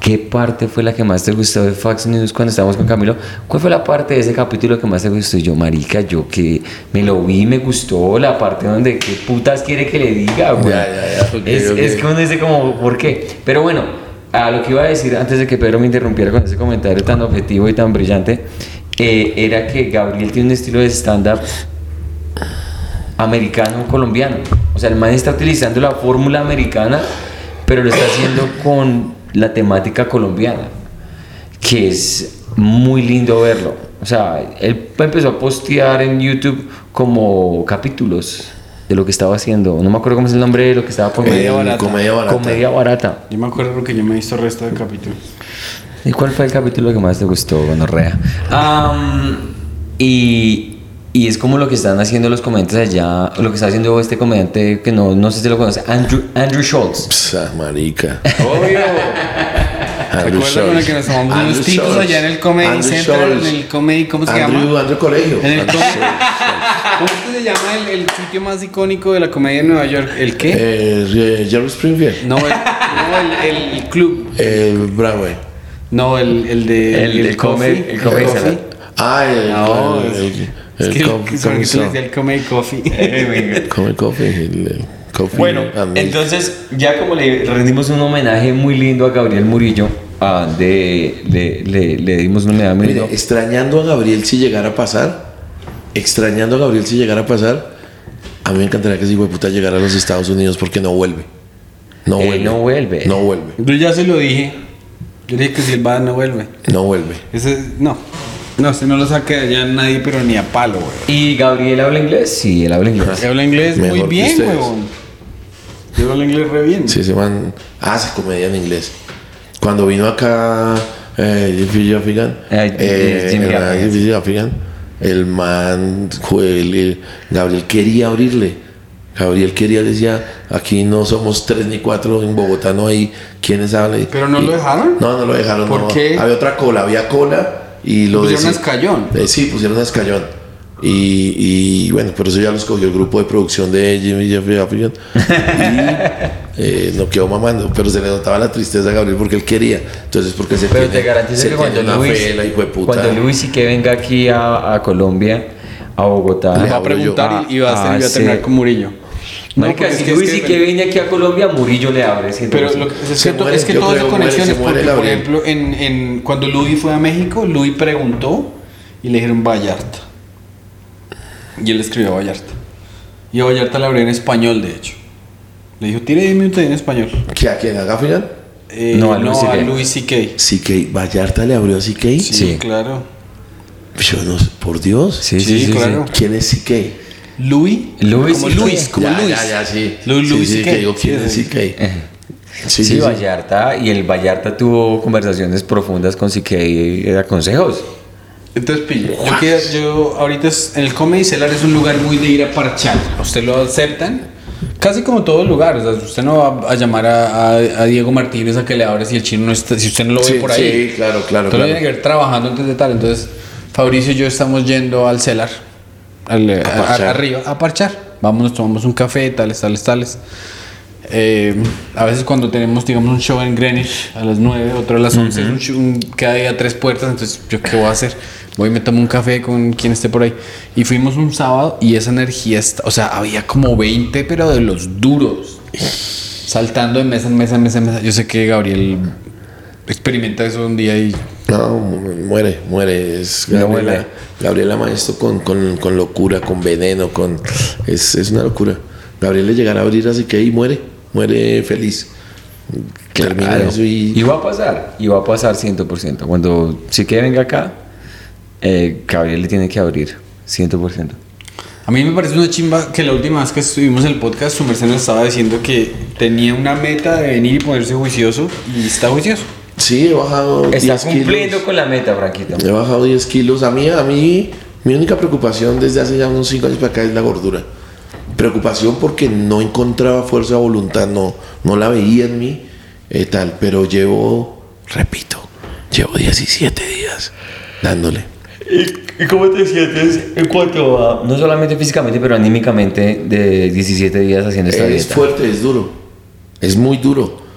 ¿Qué parte fue la que más te gustó de Fox News cuando estábamos con Camilo? ¿Cuál fue la parte de ese capítulo que más te gustó? Y yo, marica, yo que me lo vi, me gustó la parte donde qué putas quiere que le diga, güey. Ya, ya, ya, es, ok. es que uno dice como, ¿por qué? Pero bueno, a lo que iba a decir antes de que Pedro me interrumpiera con ese comentario tan objetivo y tan brillante, eh, era que Gabriel tiene un estilo de stand-up americano colombiano. O sea, el man está utilizando la fórmula americana, pero lo está haciendo con la temática colombiana, que es muy lindo verlo. O sea, él empezó a postear en YouTube como capítulos de lo que estaba haciendo. No me acuerdo cómo es el nombre de lo que estaba poniendo. Comedia Eh, barata. Comedia barata. Comedia barata. Yo me acuerdo porque yo me he visto el resto de capítulos. ¿Y cuál fue el capítulo que más te gustó, Gonorrea? Am, y, y es como lo que están haciendo los comediantes allá, lo que está haciendo este comediante que no, no sé si lo conoce, Andrew, Andrew Schultz. Psa, marica. Obvio. Andrew ¿Recuerda con el que nos tomamos Andrew unos Schultz. allá en el Comedy Andrew Central? Schultz. En el Comedy, ¿cómo se Andrew, llama? Andrew Colegio. En el Andrew Comedy. Schultz. ¿Cómo es que se llama el, el sitio más icónico de la comedia en Nueva York? ¿El qué? Eh, eh, Jerry Springfield. No, el, no, el, el club. El Broadway. No, el, el de. El del coffee. Comedy- el Comedy. Cellar. Ah, el. No, el, el, Es que com- el, com- el Comedy Coffee. Come coffee. El, el coffee Bueno, entonces ya como le rendimos un homenaje muy lindo a Gabriel Murillo, ah, de, le, le, le dimos un homenaje muy Mire, lindo. extrañando a Gabriel si llegara a pasar, extrañando a Gabriel si llegara a pasar, a mí me encantaría que ese hijo de puta llegara a los Estados Unidos porque no vuelve. No Eh, vuelve. no vuelve. No vuelve. Yo ya se lo dije. Yo dije que si él va, no vuelve. No vuelve. Ese, no. No, se no lo saque de allá nadie, pero ni a palo, güey. ¿Y Gabriel habla inglés? Sí, él habla inglés. Habla inglés Mejor muy bien, huevón. Yo hablo inglés re bien. Sí, ese man hace comedia en inglés. Cuando vino acá eh, Jimmy Gaffigan, Eh, eh, Jimmy Gaffigan. Jimmy Gaffigan, el man, el- el- Gabriel quería abrirle. Gabriel quería, decía, aquí no somos tres ni cuatro, en Bogotá no hay quienes hablan. ¿Pero no lo dejaron? No, no lo dejaron. ¿Por no. qué? Había otra cola, había cola y lo Pusieron escayón. Eh, sí, pusieron a escayón. Y, y bueno, por eso ya los cogió el grupo de producción de Jimmy Jeffrey. Y eh, no quedó mamando, pero se le notaba la tristeza a Gabriel porque él quería. Entonces, porque se Pero tiene, te garantizo se que cuando Luis, fe, la hijo de puta. cuando Luis y que venga aquí a, a Colombia, a Bogotá, Le va a yo. preguntar y, y va a, Ah, y va a sí. terminar con Murillo. Marica, porque si Luis y que- que viene aquí a Colombia, Murillo le abre. Pero lo que- es que, muere, es que yo todo es creo, muere, conexiones. muere porque, por ejemplo, en, en, cuando Luis fue a México, Luis preguntó y le dijeron Vallarta. Y él escribió Vallarta. Y a Vallarta le abrió en español, de hecho. Le dijo, tire 10 minutos en español. ¿Que ¿A quién? ¿A Gaffigan? Eh, No, a Louis a CK. Louis C.K. CK. ¿Vallarta le abrió a CK? Sí, Sí. claro. Yo no sé, por Dios. sí, sí, sí, sí, claro. sí. ¿Quién es CK? Louis. Louis como. Luis, como ya, Luis. ya, ya, sí. Lu- sí, Louis sí, CK. que ¿quién es Sí? Eh, Sí, Sí, sí, sí. Vallarta, y el Vallarta tuvo conversaciones profundas con Siquei y consejos. Entonces, pille, yo, quiero- yo ahorita es- en el Comedy Cellar es un lugar muy de ir a parchar. A usted lo aceptan Casi como todo lugar, o sea, usted no va a llamar a, a- a Diego Martínez a que le abra si el chino no está, si usted no lo ve Sí, por ahí. sí, claro, claro, Todo claro. tiene que ver trabajando antes de tal. Entonces, Fabricio y yo estamos yendo al celar, al, a- a- parchar. arriba, a parchar. Vamos, nos tomamos un café, tales, tales, tales. Eh, a veces cuando tenemos, digamos, un show en Greenwich a las 9, otro a las 11, es un show- un- queda ahí a tres puertas, entonces yo qué voy a hacer? Voy y me tomo un café con quien esté por ahí. Y fuimos un sábado y esa energía, está, o sea, había como 20, pero de los duros. Saltando de mesa en mesa, en mesa en mesa. Yo sé que Gabriel experimenta eso un día y No, mu- muere, muere. Es Gabriela. Gabriela Maestro con, con, con locura, con veneno, con es, es una locura. Gabriel le llegará a abrir así que y muere, muere feliz. Termina Claro. eso y, Y va a pasar, y va a pasar 100%. Cuando si que venga acá, eh, Gabriel le tiene que abrir 100%. A mí me parece una chimba que la última vez que estuvimos en el podcast, su merced nos estaba diciendo que tenía una meta de venir y ponerse juicioso y está juicioso. Sí, he bajado Está 10 cumpliendo kilos. con la meta, Franquito. He bajado 10 kilos. A mí, a mí, mi única preocupación desde hace ya unos 5 años para acá es la gordura. Preocupación porque no encontraba fuerza de voluntad, no, no la veía en mí, eh, tal. Pero llevo, repito, llevo 17 días dándole. ¿Y, cómo te sientes en cuanto a, no solamente físicamente, pero anímicamente, de 17 días haciendo esta Es dieta? fuerte, es duro. Es muy duro.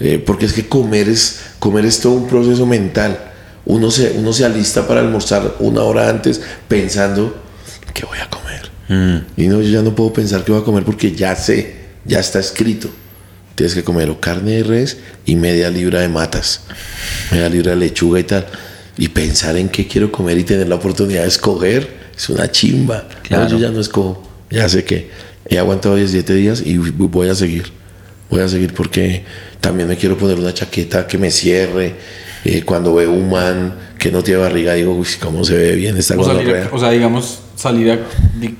Eh, porque es que comer es, comer es todo un proceso mental. Uno se, uno se alista para almorzar una hora antes pensando que voy a comer. Y no, yo ya no puedo pensar que voy a comer porque ya sé, ya está escrito. Tienes que comer o carne de res y media libra de matas, media libra de lechuga y tal. Y pensar en qué quiero comer y tener la oportunidad de escoger es una chimba. No, Claro. yo ya no escojo. Ya sé que he aguantado 17 días y voy a seguir. Voy a seguir porque también me quiero poner una chaqueta que me cierre. Eh, cuando veo un man que no tiene barriga, digo, uy, cómo se ve bien esta O, salir a- o sea, digamos, salir a,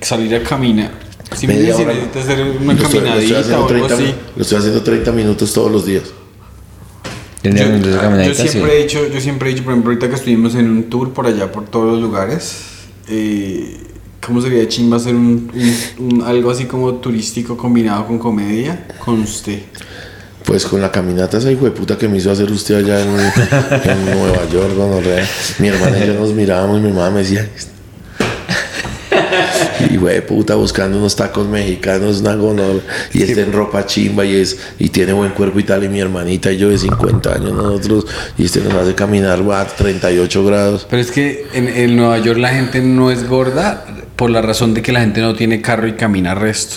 salir a caminar. Si me dices, necesitas hacer una Lo estoy- lo estoy caminadita o algo 30 así. Lo estoy haciendo 30 minutos todos los días. Yo, caminadita, sí. siempre he dicho, yo siempre he dicho, por ejemplo, ahorita que estuvimos en un tour por allá, por todos los lugares, eh, ¿cómo sería chimba hacer un, un- un- algo así como turístico combinado con comedia con usted? Pues con la caminata esa hijo de puta que me hizo hacer usted allá en, en Nueva York, gonorrea. Mi hermana y yo nos mirábamos y mi mamá me decía. Y güey, puta, buscando unos tacos mexicanos, una gonorrea. Y este en ropa chimba y es y tiene buen cuerpo y tal. Y mi hermanita y yo de 50 años, nosotros. Y este nos hace caminar a 38 grados. Pero es que en, en Nueva York la gente no es gorda por la razón de que la gente no tiene carro y camina resto.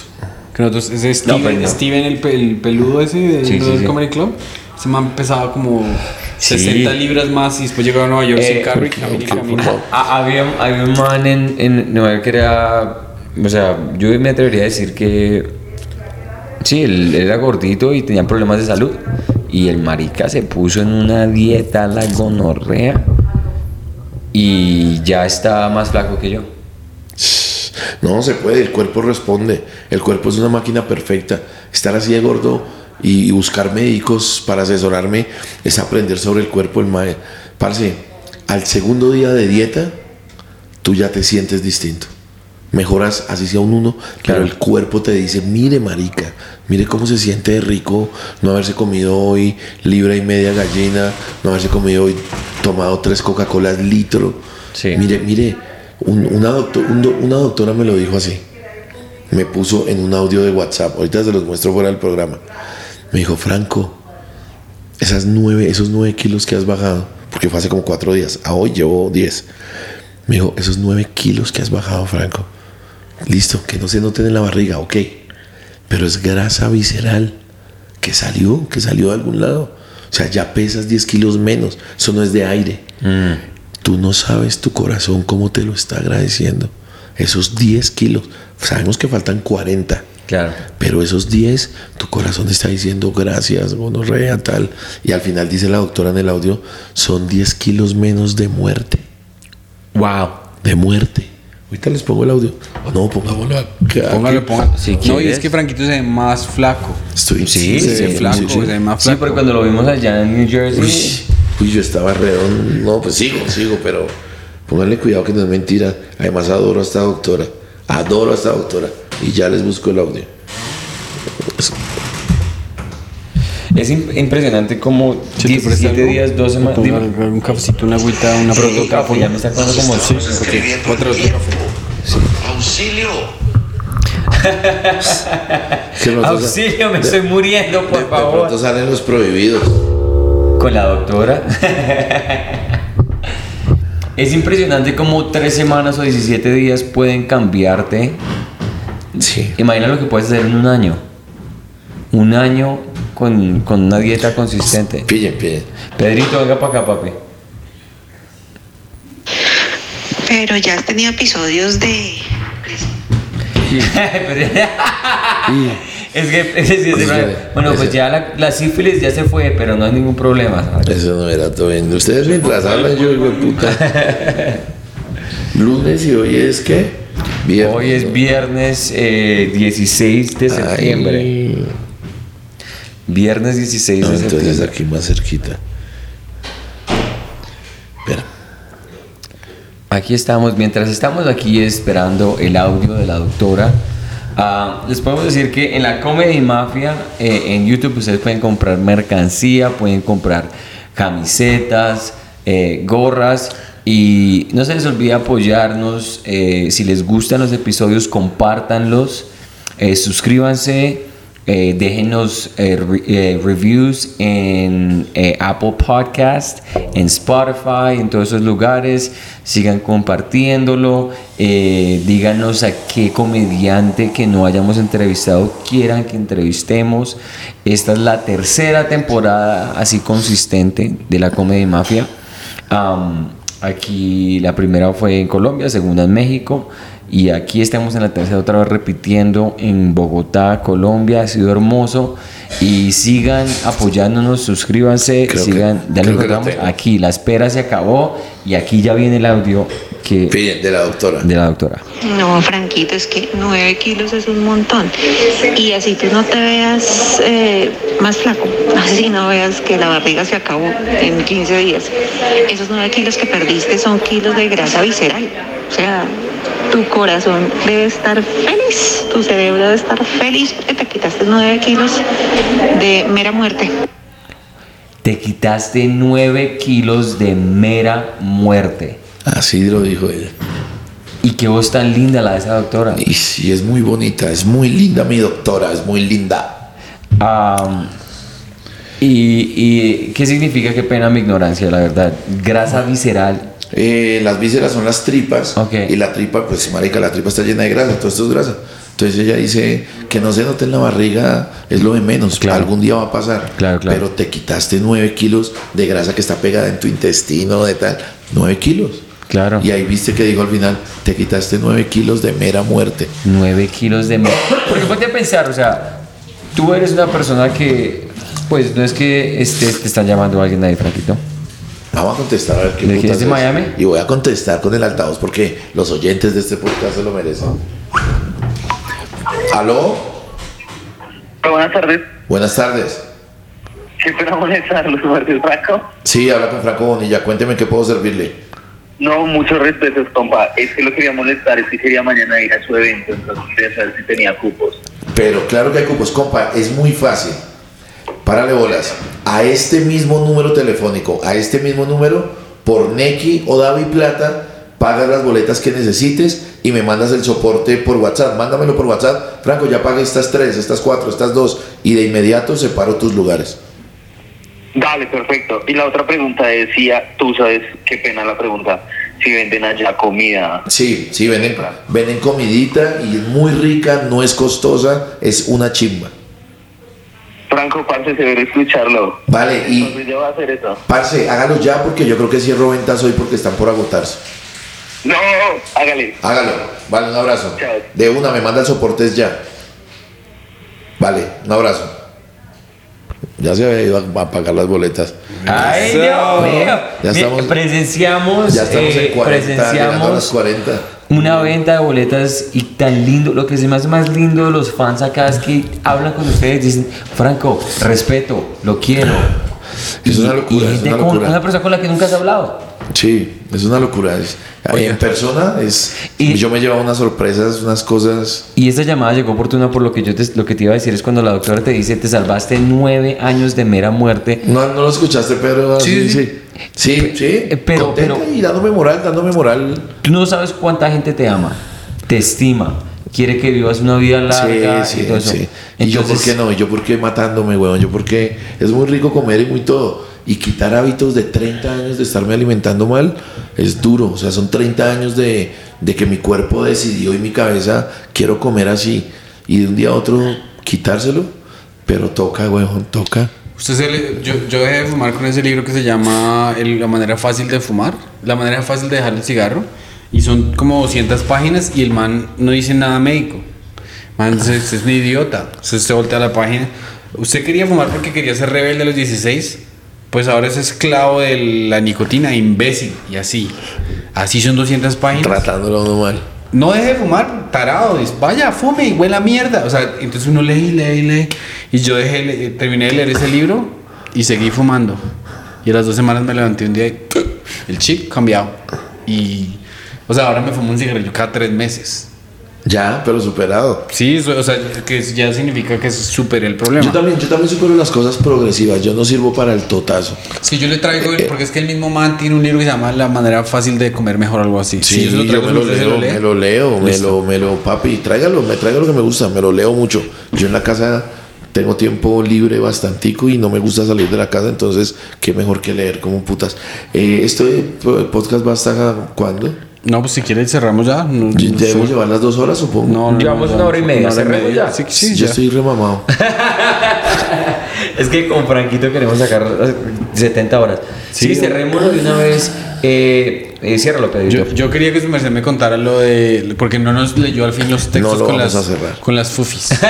Que nosotros, ese Steven, pero no. Steven el, el peludo ese del Sí, sí, sí. Comedy Club, ese man pesaba como Sí. 60 libras más y después llegaba a Nueva York Eh, sin carro y camina. Ah, había, había un man en, en Nueva York que era. O sea, yo me atrevería a decir que. Sí, él era gordito y tenía problemas de salud. Y el marica se puso en una dieta, la gonorrea. Y ya está más flaco que yo. No se puede, el cuerpo responde. El cuerpo es una máquina perfecta. Estar así de gordo y, buscar médicos para asesorarme es aprender sobre el cuerpo. El mae. Parce, al segundo día de dieta, tú ya te sientes distinto. Mejoras, así sea un uno, pero el cuerpo te dice, mire marica, mire cómo se siente de rico no haberse comido hoy libra y media gallina, no haberse comido hoy, tomado tres Coca-Colas litro. Sí. Mire, mire, un- una, doctor- un do- una doctora me lo dijo así. Me puso en un audio de WhatsApp. Ahorita se los muestro fuera del programa. Me dijo, Franco, esas nueve, esos nueve kilos que has bajado, porque fue hace como cuatro días, a hoy llevo diez. Me dijo, esos nueve kilos que has bajado, Franco. Listo, que no se noten en la barriga, ok. Pero es grasa visceral que salió, que salió de algún lado. O sea, ya pesas 10 kilos menos. Eso no es de aire. Tú no sabes tu corazón cómo te lo está agradeciendo. Esos 10 kilos. Sabemos que faltan 40. Claro. Pero esos 10, tu corazón está diciendo gracias, gonorrea, tal. Y al final dice la doctora en el audio, son 10 kilos menos de muerte. Wow. De muerte. Ahorita les pongo el audio. O no, pongámoslo acá. Póngalo, póngalo. Si no, y es que Franquito se ve más flaco. Estoy Sí, Se ve sí, flaco, sí, sí. se ve más Sí, flaco. porque cuando lo vimos allá en New Jersey. Uy, uy, yo estaba redondo. No, pues sigo, sigo, pero pónganle cuidado que no es mentira. Además, adoro a esta doctora. Adoro a esta doctora. Y ya les busco el audio. Es im- impresionante como 17 días, 2 semanas. Un cafecito, una agüita, una Pronto café, ya me está acordando como Sí, otro. ¡Auxilio! Auxilio, me estoy muriendo, de- por de favor. pronto salen los prohibidos. Con la doctora. es impresionante como 3 semanas o 17 días pueden cambiarte. Sí. Imagina lo que puedes hacer en un año. Un año con, con una dieta consistente. Pillen, pillen. Pedrito, venga para acá, papi. Pero ya has tenido episodios de... es que, es que- es que- Ese- bueno, pues ese- ya la, la sífilis ya se fue, pero no hay ningún problema. ¿sabes? Eso no era todo bien. Ustedes mientras hablan, yo digo, puta. Lunes y hoy es qué? Viernes. Hoy es viernes eh, 16 de septiembre. Ay. Viernes 16 No, de entonces septiembre. aquí más cerquita. Espera. Aquí estamos, mientras estamos aquí esperando el audio de la doctora, ah, les podemos decir que en la Comedy Mafia, eh, en YouTube ustedes pueden comprar mercancía, pueden comprar camisetas, eh, gorras y no se les olvide apoyarnos. eh, si les gustan los episodios, compártanlos, suscríbanse. Déjenos re- reviews en Apple Podcast, en Spotify, en todos esos lugares. Sigan compartiéndolo. eh, díganos a qué comediante que no hayamos entrevistado quieran que entrevistemos. Esta es la tercera temporada así consistente de la Comedy Mafia. Aquí la primera fue en Colombia, segunda en México. Y aquí estamos en la tercera otra vez repitiendo en Bogotá, Colombia. Ha sido hermoso. Y sigan apoyándonos, suscríbanse, Creo que- sigan, ya lo creo que. Aquí la espera se acabó y aquí ya viene el audio que, de la doctora. de la doctora. No, Franquito, es que nueve kilos es un montón. Y así tú no te veas eh, más flaco, así no veas que la barriga se acabó en 15 días. Esos nueve kilos que perdiste son kilos de grasa visceral. O sea, tu corazón debe estar feliz, tu cerebro debe estar feliz porque te quitaste nueve kilos de mera muerte. Te quitaste 9 kilos de mera muerte. Así lo dijo ella. Y qué voz tan linda la de esa doctora. Y sí, es muy bonita, es muy linda mi doctora, es muy linda. Y qué significa? Qué pena mi ignorancia, la verdad. Grasa visceral. Eh, las vísceras son las tripas. Y la tripa, pues, marica, la tripa está llena de grasa, todo esto es grasa. Entonces ella dice que no se note en la barriga es lo de menos. Claro. Algún día va a pasar. Claro, claro. Pero te quitaste 9 kilos de grasa que está pegada en tu intestino, de tal. 9 kilos. Claro. Y ahí viste que dijo al final, te quitaste 9 kilos de mera muerte. 9 kilos de mera. Porque ponte a pensar, o sea, tú eres una persona que, pues no es que este, te están llamando alguien ahí, Franquito. Vamos a contestar a ver qué ¿De quién putas es de Miami? Y voy a contestar con el altavoz porque los oyentes de este podcast se lo merecen. ¿Aló? Buenas tardes. Buenas tardes. Qué pena molestarlos, Martín Franco. Sí, habla con Franco Bonilla. Cuénteme qué puedo servirle. No, muchos respetos, compa. Es que lo quería molestar, es que quería mañana ir a su evento, entonces quería saber si tenía cupos. Pero claro que hay cupos, compa, es muy fácil. Párale bolas. A este mismo número telefónico, a este mismo número, por Neki o Davi Plata, pagas las boletas que necesites y me mandas el soporte por WhatsApp. Mándamelo por WhatsApp. Franco, ya pagué estas tres, estas cuatro, estas dos. Y de inmediato separo tus lugares. Dale, perfecto. Y la otra pregunta es si a- tú sabes, qué pena la pregunta, si venden allá comida. Sí, sí, venden, venden comidita y es muy rica, no es costosa, es una chimba. Franco, parce, se debe escucharlo. Vale, y Entonces yo voy a hacer eso. parce, hágalo ya porque yo creo que cierro ventas hoy porque están por agotarse. No, hágale. Hágalo. Vale, un abrazo. Chao. De una, me manda el soporte ya. Vale, un abrazo. Ya se había ido a, a pagar las boletas. Ay. Dios mío. Ya estamos- presenciamos, Ya estamos eh, en 40, llegando a las presenciamos 40. Una venta de boletas y tan lindo. Lo que se me hace más lindo de los fans acá es que hablan con ustedes, dicen, Franco, respeto, lo quiero. Es una Y- locura, y es gente una con- locura. una persona con la que nunca has hablado. Sí, es una locura. Es- en persona es. Y- yo me llevaba unas sorpresas, unas cosas. Y esta llamada llegó oportuna por lo que yo te, lo que te iba a decir es cuando la doctora te dice te salvaste nueve años de mera muerte. No, no lo escuchaste, Pedro. Sí, Sí, sí. sí. Sí, sí. Eh, pero- Contenta pero- y dándome moral, dándome moral. Tú no sabes cuánta gente te ama, te estima, quiere que vivas una vida larga sí, y sí, todo eso. sí. Y yo, ¿por qué no? Y yo, ¿por qué matándome, weón? Yo, ¿por qué? Es muy rico comer y muy todo. Y quitar hábitos de 30 años de estarme alimentando mal es duro. O sea, son 30 años de, de que mi cuerpo decidió y mi cabeza quiero comer así. Y de un día a otro quitárselo. Pero toca, weón, toca. Usted se le- yo, yo dejé de fumar con ese libro que se llama El- La manera fácil de fumar, la manera fácil de dejar el cigarro. Y son como 200 páginas y el man no dice nada médico. Man, usted, usted es un idiota. Usted se voltea a la página. Usted quería fumar porque quería ser rebelde a los 16. Pues ahora es esclavo de la nicotina, imbécil. Y así. Así son 200 páginas. Tratándolo uno mal. No deje de fumar, tarado. dice, Vaya, fume y huele a mierda. O sea, entonces uno lee y lee y lee. Y yo dejé, terminé de leer ese libro y seguí fumando. Y a las dos semanas me levanté un día y el chip cambiado. Y, o sea, ahora me fumo un cigarrillo cada tres meses. Ya, pero superado. Sí, o sea, que ya significa que superé el problema. Yo también, yo también supero las cosas progresivas. Yo no sirvo para el totazo. Sí, yo le traigo, porque es que el mismo man tiene un libro que se llama La manera fácil de comer mejor, algo así. Sí, yo me lo ¿usted se leo, lo me lo leo, me lo, me lo, papi, tráigalo, me traiga lo que me gusta, me lo leo mucho. Yo en la casa tengo tiempo libre bastantico y no me gusta salir de la casa, entonces qué mejor que leer como putas. Eh, ¿Este podcast va hasta cuándo? No, pues si quiere cerramos ya. No, no Debemos sé. llevar las dos horas, supongo. No, no, Llevamos no, una hora y media, ya. Sí, sí, yo ya. estoy remamado. Es que con Franquito queremos sacar eh, 70 horas. Sí, Sí. cerrémoslo de una vez. Eh, eh, ciérralo. Yo, yo quería que su merced me contara lo de. Porque no nos leyó al fin los textos lo con, vamos las, a cerrar. con las fufis.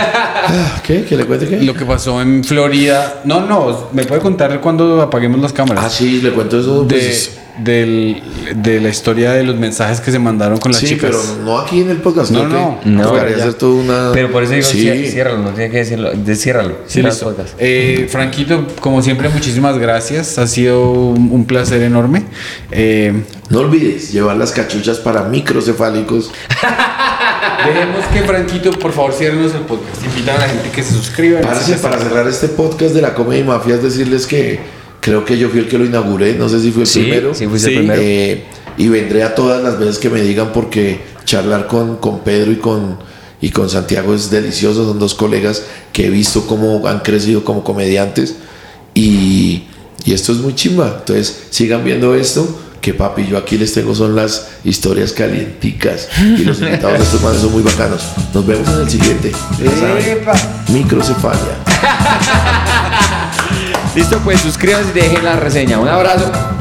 Ah, ¿Qué? ¿Que le cuente qué? lo que pasó en Florida. No, no, me puede contar cuando apaguemos las Ah, cámaras. sí, le cuento eso. de, Pues, del- de la historia de los mensajes que se mandaron con las sí, chicas. pero no aquí en el podcast. No, no, no, ya. hacer toda una... Pero por eso digo, Sí. cié- ciérralo, no tiene que decirlo. de- Ciérralo. Sí, listo. Eh, Franquito, como siempre, muchísimas gracias. Ha sido un, un placer enorme. Eh, No olvides llevar las cachuchas para microcefálicos. dejemos que Franquito, por favor, ciérrenos el podcast. Invitan a la gente que se suscriba. Para cerrar este podcast de la Comedia y Mafia, es decirles que creo que yo fui el que lo inauguré, no sé si fui el Sí, primero. sí, fuiste Sí. el primero. Eh, y vendré a todas las veces que me digan porque charlar con, con Pedro y con, y con Santiago es delicioso, son dos colegas que he visto cómo han crecido como comediantes y, y esto es muy chimba. Entonces sigan viendo esto. Que papi, yo aquí les tengo son las historias calienticas y los invitados de estos manes son muy bacanos. Nos vemos en el siguiente. Microcefalia. Listo, pues suscríbanse y dejen la reseña. Un abrazo.